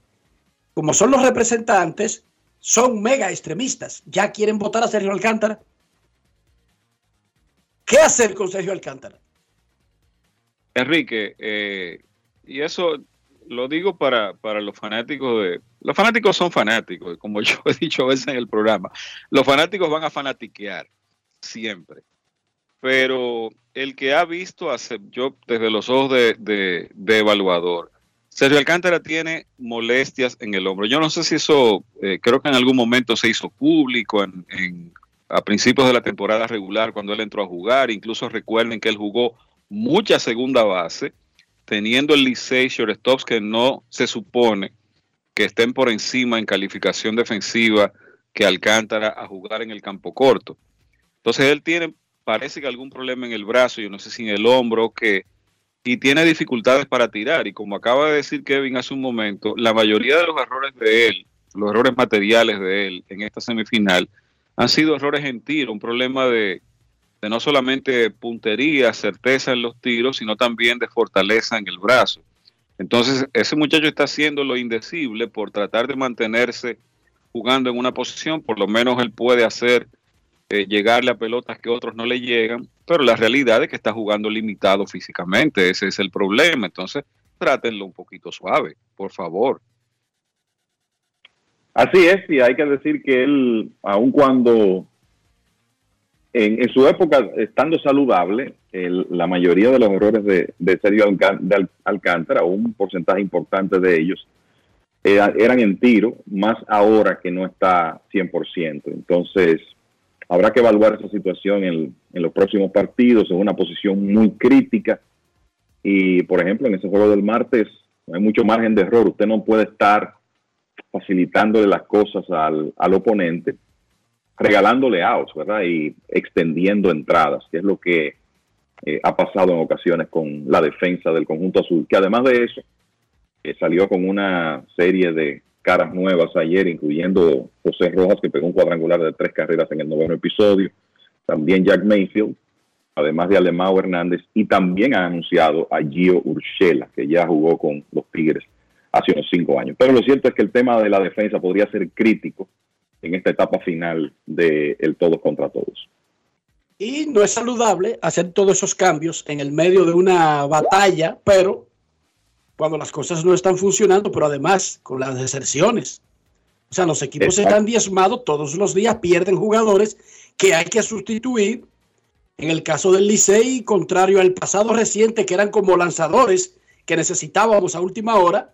como son los representantes, son mega extremistas. Ya quieren votar a Sergio Alcántara. ¿Qué hacer con Sergio Alcántara? Enrique, eh, y eso lo digo para, para los fanáticos de... Los fanáticos son fanáticos, como yo he dicho a veces en el programa. Los fanáticos van a fanatiquear siempre. Pero el que ha visto, yo desde los ojos de, de evaluador, Sergio Alcántara tiene molestias en el hombro. Yo no sé si eso, eh, creo que en algún momento se hizo público en, a principios de la temporada regular cuando él entró a jugar. Incluso recuerden que él jugó mucha segunda base, teniendo el Licey shortstops que no se supone que estén por encima en calificación defensiva que Alcántara a jugar en el campo corto. Entonces él tiene, parece que algún problema en el brazo, yo no sé si en el hombro, que y tiene dificultades para tirar. Y como acaba de decir Kevin hace un momento, la mayoría de los errores de él, los errores materiales de él en esta semifinal, han sido errores en tiro, un problema de, no solamente puntería, certeza en los tiros, sino también de fortaleza en el brazo. Entonces, ese muchacho está haciendo lo indecible por tratar de mantenerse jugando en una posición, por lo menos él puede hacer eh, llegarle a pelotas que otros no le llegan, pero la realidad es que está jugando limitado físicamente, ese es el problema. Entonces, trátenlo un poquito suave, por favor. Así es, y hay que decir que él, aun cuando en, su época, estando saludable, la mayoría de los errores de, de Sergio Alcántara, un porcentaje importante de ellos, eran en tiro, más ahora que no está 100%. Entonces, Habrá que evaluar esa situación en, los próximos partidos, en una posición muy crítica. Y, por ejemplo, en ese juego del martes hay mucho margen de error. Usted no puede estar facilitándole las cosas al, oponente, regalándole outs, ¿verdad? Y extendiendo entradas, que es lo que eh, ha pasado en ocasiones con la defensa del conjunto azul, que además de eso, eh, salió con una serie de caras nuevas ayer, incluyendo José Rojas, que pegó un cuadrangular de tres carreras en el noveno episodio. También Jack Mayfield, además de Alemão Hernández, y también ha anunciado a Gio Urshela, que ya jugó con los Tigres hace unos cinco años. Pero lo cierto es que el tema de la defensa podría ser crítico en esta etapa final del el todos contra todos. Y no es saludable hacer todos esos cambios en el medio de una batalla, pero cuando las cosas no están funcionando, pero además con las deserciones. O sea, los equipos Exacto. están diezmados, todos los días pierden jugadores que hay que sustituir. En el caso del Licey, contrario al pasado reciente, que eran como lanzadores que necesitábamos a última hora,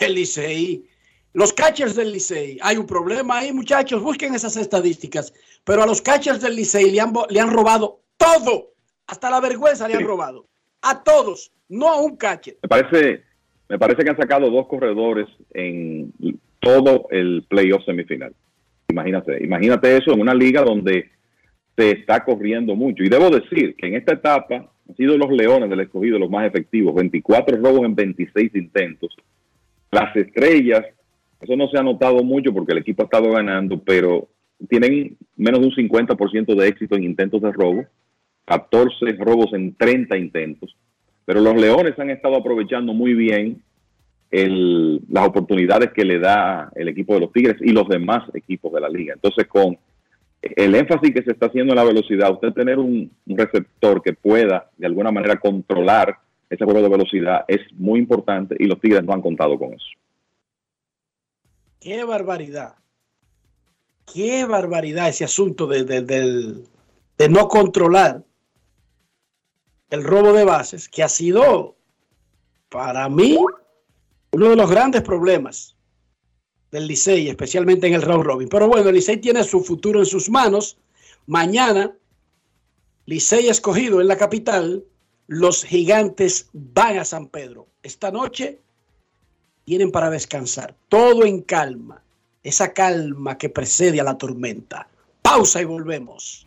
el Licey, los catchers del Licey, hay un problema ahí, muchachos, busquen esas estadísticas, pero a los catchers del Licey le han, le han robado todo, hasta la vergüenza le han robado, a todos, no a un catcher. Me parece, me parece que han sacado dos corredores en todo el playoff semifinal. Imagínate, imagínate eso en una liga donde se está corriendo mucho. Y debo decir que en esta etapa han sido los Leones del escogido los más efectivos, 24 robos en 26 intentos. Las estrellas, eso no se ha notado mucho porque el equipo ha estado ganando, pero tienen menos de un 50% de éxito en intentos de robo, 14 robos en 30 intentos. Pero los Leones han estado aprovechando muy bien las oportunidades que le da el equipo de los Tigres y los demás equipos de la liga. Entonces, con el énfasis que se está haciendo en la velocidad, usted tener un, receptor que pueda de alguna manera controlar ese juego de velocidad es muy importante y los Tigres no han contado con eso. Qué barbaridad. Qué barbaridad ese asunto de no controlar el robo de bases, que ha sido para mí uno de los grandes problemas del Licey, especialmente en el round robin. Pero bueno, el Licey tiene su futuro en sus manos. Mañana, Licey escogido en la capital, los gigantes van a San Pedro. Esta noche tienen para descansar. Todo en calma. Esa calma que precede a la tormenta. Pausa y volvemos.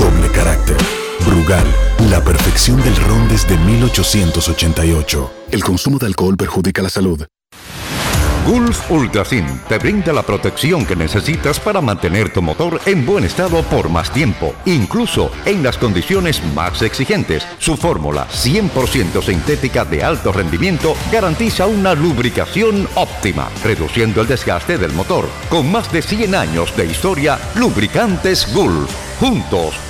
doble carácter. Brugal, la perfección del ron desde 1888. El consumo de alcohol perjudica la salud. Gulf Ultrasin te brinda la protección que necesitas para mantener tu motor en buen estado por más tiempo, incluso en las condiciones más exigentes. Su fórmula 100% sintética de alto rendimiento garantiza una lubricación óptima, reduciendo el desgaste del motor. Con más de 100 años de historia, Lubricantes Gulf. Juntos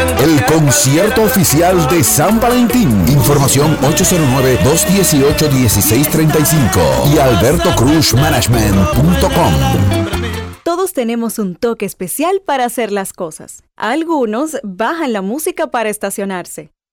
El concierto oficial de San Valentín. Información 809-218-1635 y albertocruzmanagement.com. Todos tenemos un toque especial para hacer las cosas. Algunos bajan la música para estacionarse.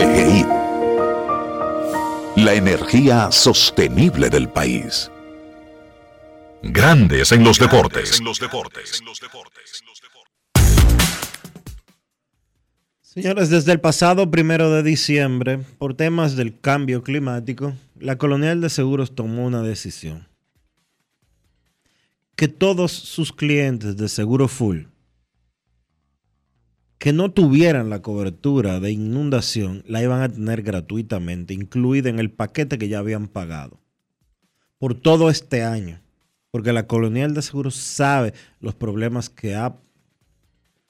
EGI. La energía sostenible del país. Grandes en los deportes. Señores, desde el pasado primero de diciembre, por temas del cambio climático, la Colonial de Seguros tomó una decisión. Que todos sus clientes de Seguro Full que no tuvieran la cobertura de inundación la iban a tener gratuitamente, incluida en el paquete que ya habían pagado por todo este año. Porque la colonial de seguros sabe los problemas que ha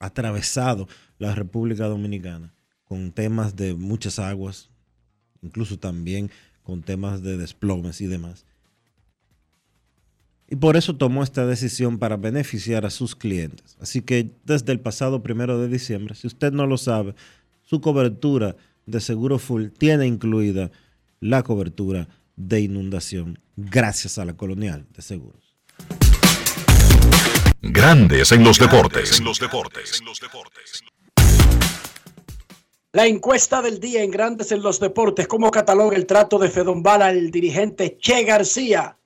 atravesado la República Dominicana con temas de muchas aguas, incluso también con temas de desplomes y demás. Y por eso tomó esta decisión para beneficiar a sus clientes. Así que desde el pasado primero de diciembre, si usted no lo sabe, su cobertura de seguro full tiene incluida la cobertura de inundación gracias a la colonial de seguros. Grandes en los deportes. La encuesta del día en Grandes en los Deportes, ¿cómo cataloga el trato de Fedombala el dirigente Che García?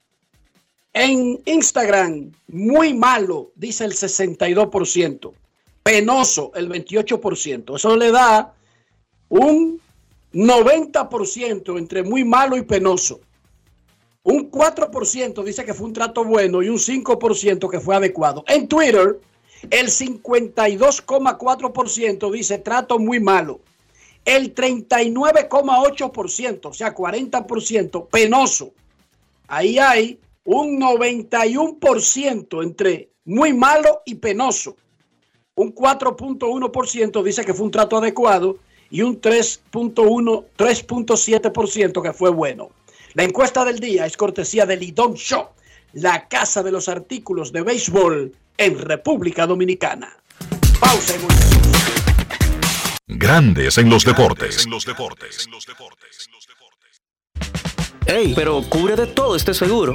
En Instagram, muy malo, dice el 62%. Penoso, el 28%. Eso le da un 90% entre muy malo y penoso. Un 4% dice que fue un trato bueno y un 5% que fue adecuado. En Twitter, el 52,4% dice trato muy malo. El 39,8%, o sea, 40% penoso. Ahí hay un 91% entre muy malo y penoso. Un 4.1% dice que fue un trato adecuado y un 3.1, 3.7% que fue bueno. La encuesta del día es cortesía de Lidón Shop, la casa de los artículos de béisbol en República Dominicana. Pausa y Grandes en los deportes. Ey, pero cubre de todo este seguro.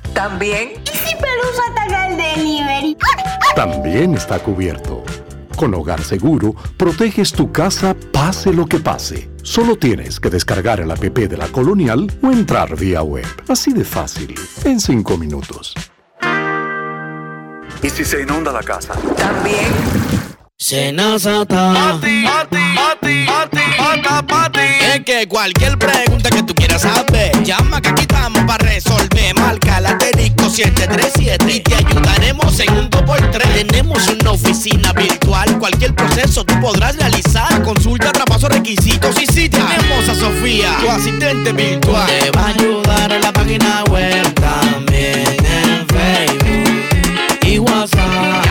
También. ¿Y si Pelusa ataca el delivery? También está cubierto. Con Hogar Seguro, proteges tu casa pase lo que pase. Solo tienes que descargar el app de la Colonial o entrar vía web. Así de fácil, en 5 minutos. ¿Y si se inunda la casa? También. Senazata. Pati, pati, pati, pati, pati, Es que cualquier pregunta que tú quieras saber, llama que aquí estamos para resolver. Marca la asterisco 737 y te ayudaremos en un 2x3. Tenemos una oficina virtual, cualquier proceso tú podrás realizar. Consulta, traspaso, requisitos y si tenemos a Sofía, tu asistente virtual. Te va a ayudar en la página web también en Facebook y WhatsApp.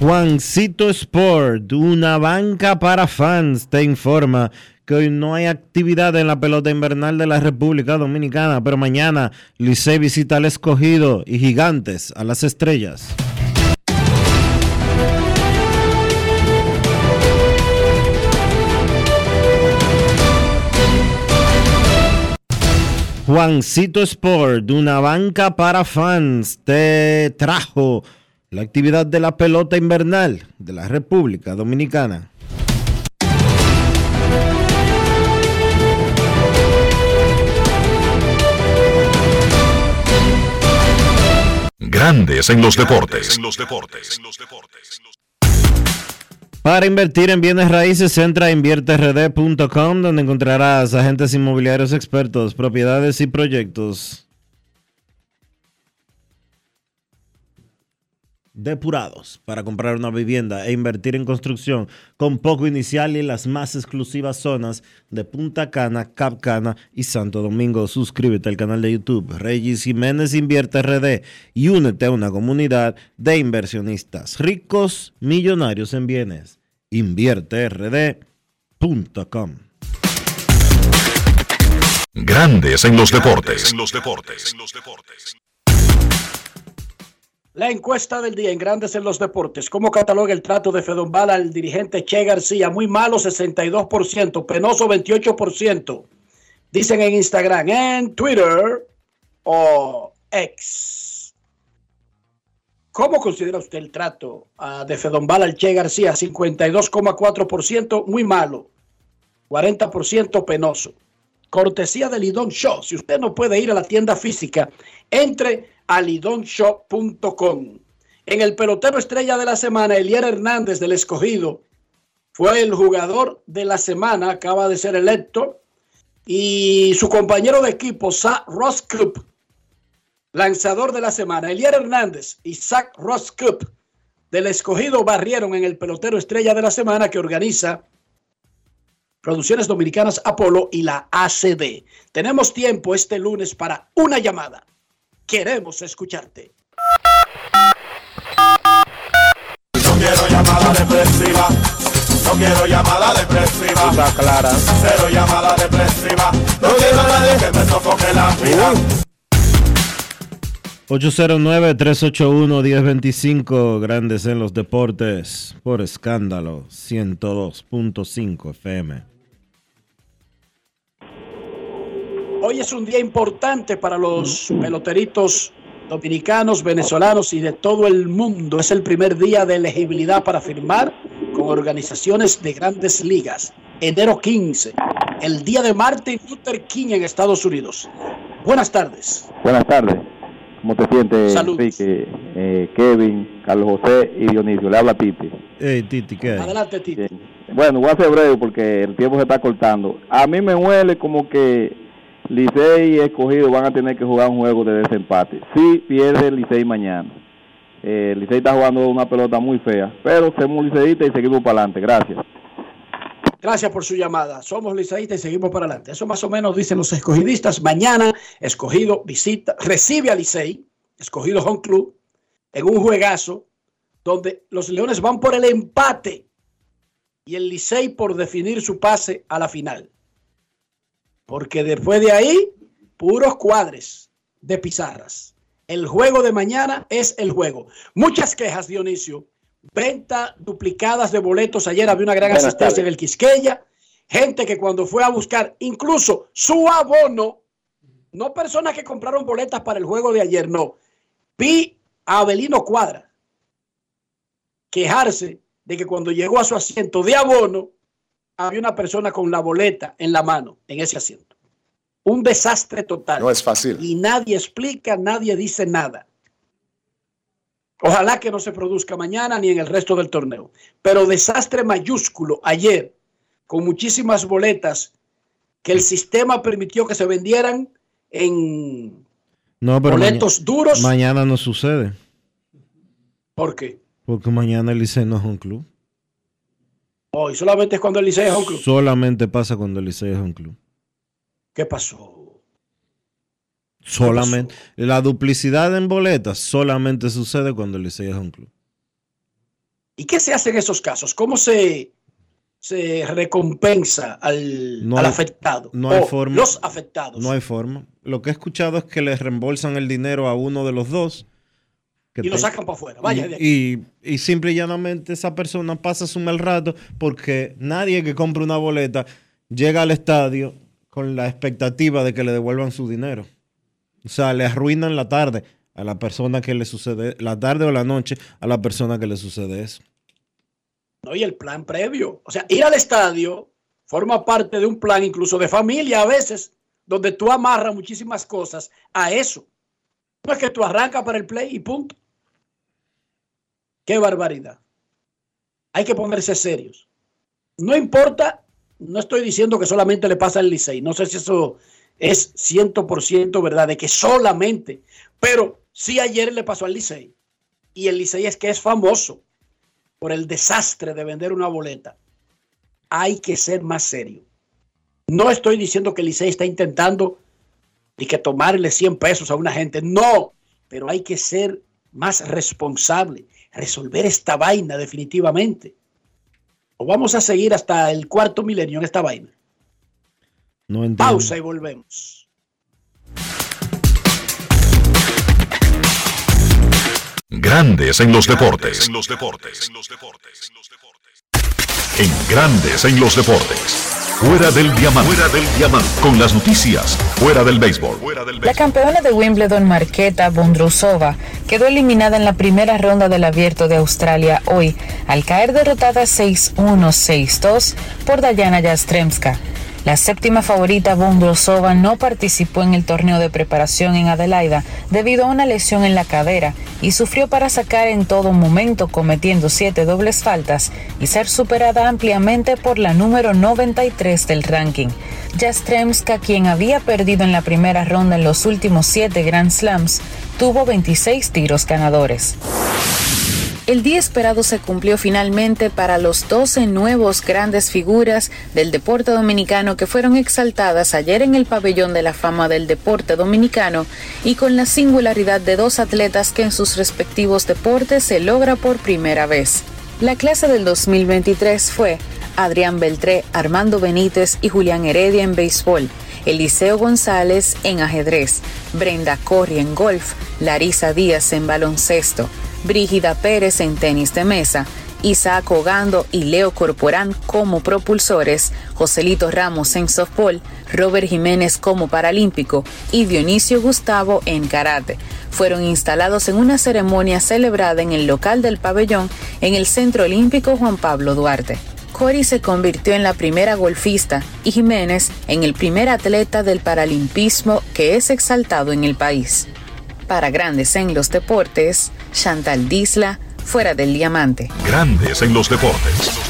Juancito Sport, una banca para fans, te informa que hoy no hay actividad en la pelota invernal de la República Dominicana, pero mañana Licey visita al escogido y gigantes a las estrellas. Juancito Sport, una banca para fans, te trajo la actividad de la pelota invernal de la República Dominicana. Grandes en los deportes. Para invertir en bienes raíces, entra a invierterd.com donde encontrarás agentes inmobiliarios expertos, propiedades y proyectos depurados para comprar una vivienda e invertir en construcción con poco inicial y en las más exclusivas zonas de Punta Cana, Cap Cana y Santo Domingo. Suscríbete al canal de YouTube Regis Jiménez Invierte RD y únete a una comunidad de inversionistas ricos, millonarios en bienes. InvierteRD.com Grandes en los deportes. La encuesta del día en Grandes en los Deportes. ¿Cómo cataloga el trato de Fedombal al dirigente Che García? Muy malo, 62%. Penoso, 28%. Dicen en Instagram, en Twitter o X. ¿Cómo considera usted el trato ah, de Fedombal al Che García? 52,4%. Muy malo. 40% penoso. Cortesía de Lidón Show. Si usted no puede ir a la tienda física, entre a lidonshop.com. En el pelotero estrella de la semana, Elier Hernández del Escogido fue el jugador de la semana, acaba de ser electo. Y su compañero de equipo, Zach Roscoop, lanzador de la semana. Elier Hernández y Zach Roscoop del Escogido barrieron en el pelotero estrella de la semana que organiza Producciones Dominicanas Apolo y la ACD. Tenemos tiempo este lunes para una llamada. Queremos escucharte. No quiero llamada depresiva. No quiero llamada depresiva. Está clara. Cero llamada depresiva. No quiero a nadie que me sofoque la vida. 809-381-1025, Grandes en los Deportes, por escándalo, 102.5 FM. Hoy es un día importante para los peloteritos dominicanos, venezolanos y de todo el mundo. Es el primer día de elegibilidad para firmar con organizaciones de grandes ligas. Enero 15, el día de Martin Luther King en Estados Unidos. Buenas tardes. Buenas tardes. ¿Cómo te sientes, Saludos. Enrique, eh, Kevin, Carlos José y Dionisio? Le habla Titi. Hey, Titi, ¿qué hay? Adelante, Titi. Bueno, voy a ser breve porque el tiempo se está cortando. A mí me huele como que Licey y Escogido van a tener que jugar un juego de desempate. Si pierde Licey mañana. Eh, Licey está jugando una pelota muy fea, pero somos liceístas y seguimos para adelante. Gracias. Gracias por su llamada. Somos liceístas y seguimos para adelante. Eso más o menos dicen los escogidistas. Mañana, escogido visita, recibe a Licey, escogido Home Club, en un juegazo donde los Leones van por el empate y el Licey por definir su pase a la final. Porque después de ahí, puros cuadres de pizarras. El juego de mañana es el juego. Muchas quejas, Dionisio. Venta duplicadas de boletos. Ayer había una gran Buenas asistencia en el Quisqueya. Gente que cuando fue a buscar incluso su abono, no personas que compraron boletas para el juego de ayer, no. Vi a Abelino Cuadra quejarse de que cuando llegó a su asiento de abono, había una persona con la boleta en la mano en ese asiento. Un desastre total. No es fácil. Y nadie explica, nadie dice nada. Ojalá que no se produzca mañana ni en el resto del torneo. Pero desastre mayúsculo ayer, con muchísimas boletas que el sistema permitió que se vendieran en... No, pero Boletos maña- duros. Mañana no sucede, ¿Por qué? porque mañana el Licey no es un club. Hoy solamente es cuando el Licey es un club. Solamente pasa cuando el Licey es un club. ¿Qué pasó? Solamente. La duplicidad en boletas solamente sucede cuando el Licey es un club. ¿Y qué se hace en esos casos? ¿Cómo se, se recompensa al, No al hay- afectado? no hay O forma. Los afectados. No hay forma. Lo que he escuchado es que le reembolsan el dinero a uno de los dos. que y lo te- sacan para afuera. Vaya de aquí. y, y, y simple y llanamente esa persona pasa su mal rato porque nadie que compre una boleta llega al estadio con la expectativa de que le devuelvan su dinero. O sea, le arruinan la tarde a la persona que le sucede, la tarde o la noche a la persona que le sucede eso. No, y el plan previo. O sea, ir al estadio forma parte de un plan incluso de familia a veces, donde tú amarras muchísimas cosas a eso. No es que tú arrancas para el play y punto. Qué barbaridad. Hay que ponerse serios. No importa, no estoy diciendo que solamente le pasa al Licey. No sé si eso es 100% verdad, de que solamente. Pero sí ayer le pasó al Licey. Y el Licey es que es famoso por el desastre de vender una boleta. Hay que ser más serio. No estoy diciendo que el Licey está intentando y que tomarle 100 pesos a una gente. No, pero hay que ser más responsable, resolver esta vaina definitivamente. O vamos a seguir hasta el cuarto milenio en esta vaina. No entiendo. Pausa y volvemos. Grandes en los deportes. En los deportes. En Grandes en los deportes. Fuera del diamante. Fuera del diamante. Con las noticias. Fuera del béisbol. La campeona de Wimbledon, Marketa Bondrousova, quedó eliminada en la primera ronda del Abierto de Australia hoy, al caer derrotada 6-1, 6-2 por Dayana Jastremska. La séptima favorita Bondrousova no participó en el torneo de preparación en Adelaida debido a una lesión en la cadera y sufrió para sacar en todo momento cometiendo siete dobles faltas y ser superada ampliamente por la número 93 del ranking. Jastremska, quien había perdido en la primera ronda en los últimos siete Grand Slams, tuvo 26 tiros ganadores. El día esperado se cumplió finalmente para los 12 nuevos grandes figuras del deporte dominicano que fueron exaltadas ayer en el pabellón de la fama del deporte dominicano y con la singularidad de dos atletas que en sus respectivos deportes se logra por primera vez. La clase del 2023 fue Adrián Beltré, Armando Benítez y Julián Heredia en béisbol. Eliseo González en ajedrez, Brenda Corri en golf, Larisa Díaz en baloncesto, Brígida Pérez en tenis de mesa, Isaac Ogando y Leo Corporán como propulsores, Joselito Ramos en softball, Robert Jiménez como paralímpico y Dionisio Gustavo en karate. Fueron instalados en una ceremonia celebrada en el local del pabellón en el Centro Olímpico Juan Pablo Duarte. Cori se convirtió en la primera golfista y Jiménez en el primer atleta del paralimpismo que es exaltado en el país. Para grandes en los deportes, Chantal Disla, fuera del diamante. Grandes en los deportes.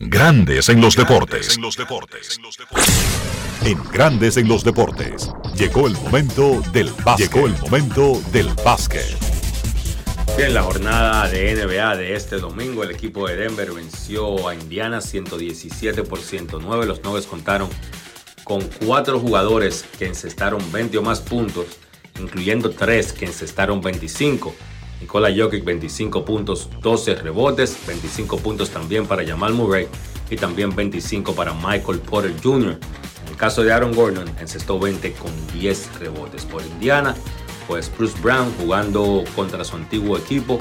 Grandes en los deportes. En Grandes en los deportes. Llegó el momento del básquet. Llegó el momento del básquet. En la jornada de NBA de este domingo, el equipo de Denver venció a Indiana 117 por 109. Los Nuggets contaron con cuatro jugadores que encestaron 20 o más puntos, incluyendo tres que encestaron 25. Nikola Jokic 25 puntos, 12 rebotes, 25 puntos también para Jamal Murray y también 25 para Michael Porter Jr. En el caso de Aaron Gordon, encestó 20 con 10 rebotes. Por Indiana, pues Bruce Brown jugando contra su antiguo equipo,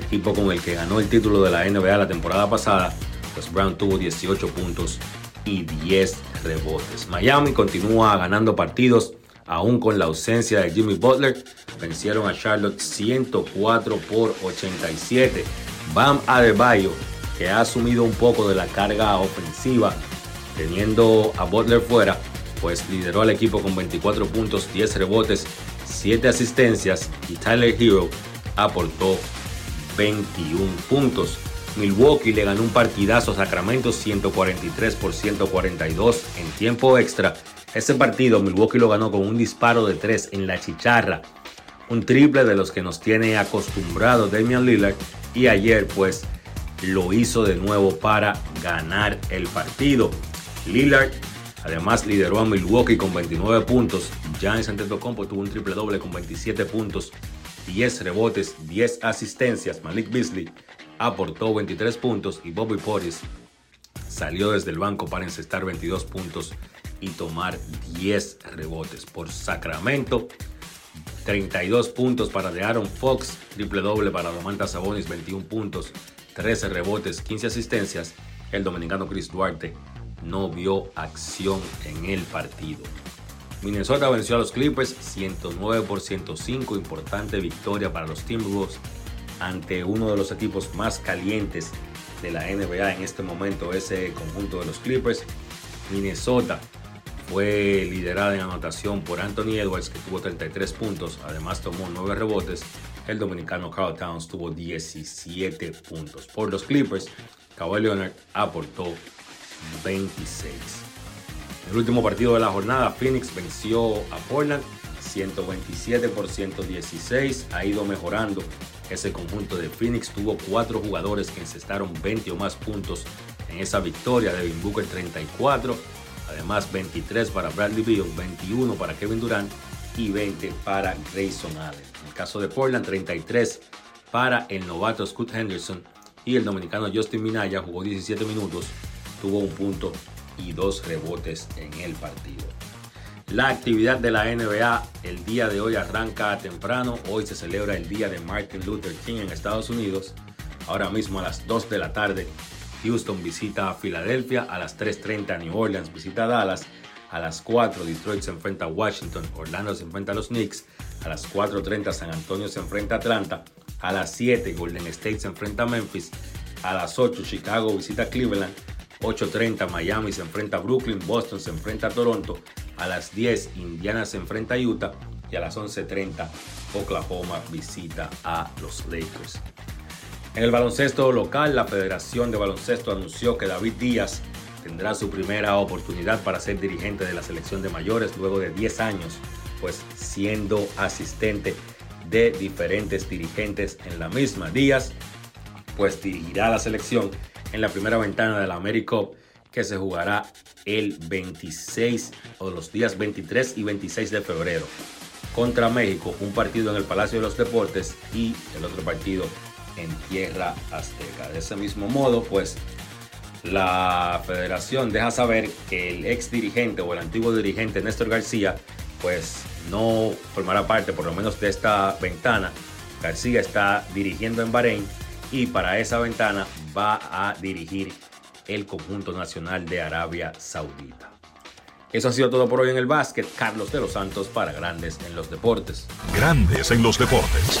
equipo con el que ganó el título de la NBA la temporada pasada, pues Brown tuvo 18 puntos y 10 rebotes. Miami continúa ganando partidos aún con la ausencia de Jimmy Butler, vencieron a Charlotte 104 por 87. Bam Adebayo, que ha asumido un poco de la carga ofensiva, teniendo a Butler fuera, pues lideró al equipo con 24 puntos, 10 rebotes, 7 asistencias y Tyler Hero aportó 21 puntos. Milwaukee le ganó un partidazo a Sacramento 143 por 142 en tiempo extra. Ese partido Milwaukee lo ganó con un disparo de 3 en la chicharra. Un triple de los que nos tiene acostumbrado Damian Lillard. Y ayer pues lo hizo de nuevo para ganar el partido. Lillard además lideró a Milwaukee con 29 puntos. Giannis Antetokounmpo tuvo un triple doble con 27 puntos, 10 rebotes, 10 asistencias. Malik Beasley aportó 23 puntos y Bobby Portis salió desde el banco para encestar 22 puntos y tomar 10 rebotes. Por Sacramento, 32 puntos para de Aaron Fox, triple doble para Domantas Sabonis, 21 puntos, 13 rebotes, 15 asistencias. El dominicano Chris Duarte no vio acción en el partido. Minnesota venció a los Clippers 109 por 105, importante victoria para los Timberwolves ante uno de los equipos más calientes de la NBA en este momento, ese conjunto de los Clippers. Minnesota fue liderada en anotación por Anthony Edwards, que tuvo 33 puntos, además tomó 9 rebotes. El dominicano Carl Towns tuvo 17 puntos. Por los Clippers, Kawhi Leonard aportó 26. El último partido de la jornada, Phoenix venció a Portland 127 por 116. Ha ido mejorando ese conjunto de Phoenix. Tuvo cuatro jugadores que encestaron 20 o más puntos en esa victoria. Devin Booker 34. Además 23 para Bradley Beal, 21 para Kevin Durant y 20 para Grayson Allen. En el caso de Portland 33 para el novato Scott Henderson y el dominicano Justin Minaya jugó 17 minutos, tuvo un punto y dos rebotes en el partido. La actividad de la NBA el día de hoy arranca temprano. Hoy se celebra el día de Martin Luther King en Estados Unidos. Ahora mismo a las 2 de la tarde, Houston visita a Filadelfia. A las 3.30 New Orleans visita a Dallas. A las 4 Detroit se enfrenta a Washington. Orlando se enfrenta a los Knicks. A las 4.30 San Antonio se enfrenta a Atlanta. A las 7 Golden State se enfrenta a Memphis. A las 8 Chicago visita a Cleveland. 8.30 Miami se enfrenta a Brooklyn. Boston se enfrenta a Toronto. A las 10 Indiana se enfrenta a Utah. Y a las 11.30 Oklahoma visita a los Lakers. En el baloncesto local, la Federación de Baloncesto anunció que David Díaz tendrá su primera oportunidad para ser dirigente de la selección de mayores luego de 10 años, pues siendo asistente de diferentes dirigentes en la misma. Díaz, pues dirigirá la selección en la primera ventana de la AmeriCup que se jugará el 26 o los días 23 y 26 de febrero contra México, un partido en el Palacio de los Deportes y el otro partido en tierra azteca. De ese mismo modo, pues la federación deja saber que el ex dirigente o el antiguo dirigente Néstor García, pues no formará parte por lo menos de esta ventana. García está dirigiendo en Bahrein y para esa ventana va a dirigir el conjunto nacional de Arabia Saudita. Eso ha sido todo por hoy en el básquet. Carlos de los Santos para Grandes en los Deportes. Grandes en los Deportes.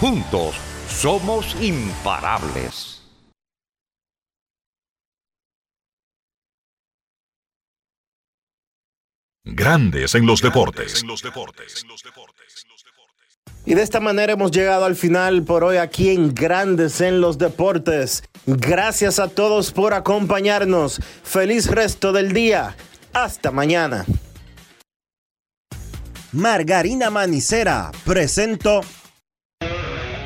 Juntos, somos imparables. Grandes en los deportes. Y de esta manera hemos llegado al final por hoy aquí en Grandes en los Deportes. Gracias a todos por acompañarnos. Feliz resto del día. Hasta mañana. Margarina Manicera, presento.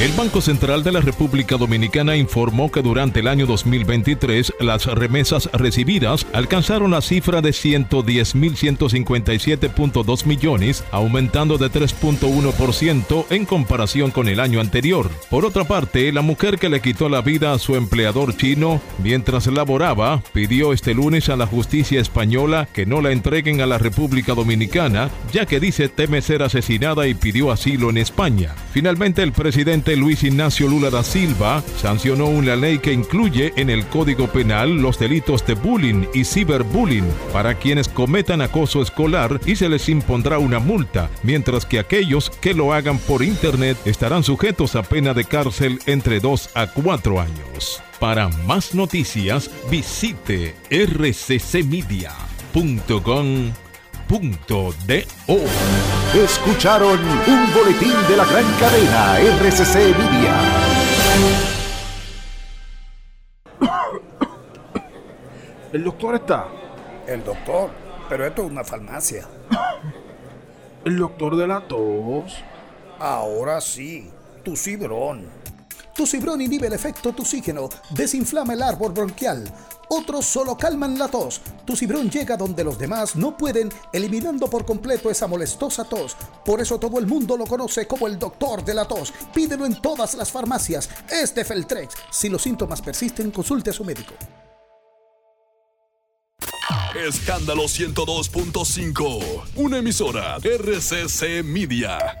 El Banco Central de la República Dominicana informó que durante el año 2023 las remesas recibidas alcanzaron la cifra de 110.157.2 millones, aumentando de 3.1% en comparación con el año anterior. Por otra parte, la mujer que le quitó la vida a su empleador chino mientras laboraba pidió este lunes a la justicia española que no la entreguen a la República Dominicana, ya que dice teme ser asesinada y pidió asilo en España. Finalmente, el presidente Luis Ignacio Lula da Silva sancionó una ley que incluye en el Código Penal los delitos de bullying y ciberbullying para quienes cometan acoso escolar y se les impondrá una multa, mientras que aquellos que lo hagan por Internet estarán sujetos a pena de cárcel entre 2 a 4 años. Para más noticias, visite rccmedia.com.do. Escucharon un boletín de la gran cadena RCC Media. ¿El doctor está? El doctor, pero esto es una farmacia. ¿El doctor de la tos? Ahora sí, tu cibrón. Tu cibrón inhibe el efecto toxígeno, desinflama el árbol bronquial. Otros solo calman la tos. Tu cibrón llega donde los demás no pueden, eliminando por completo esa molestosa tos. Por eso todo el mundo lo conoce como el doctor de la tos. Pídelo en todas las farmacias. Este Feltrex. Si los síntomas persisten, consulte a su médico. Escándalo 102.5. Una emisora RCC Media.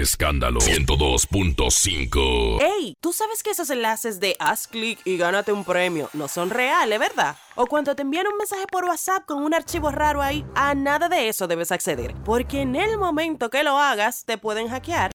Escándalo 102.5. ¡Ey! ¿Tú sabes que esos enlaces de haz clic y gánate un premio no son reales, verdad? O cuando te envían un mensaje por WhatsApp con un archivo raro ahí, a nada de eso debes acceder. Porque en el momento que lo hagas, te pueden hackear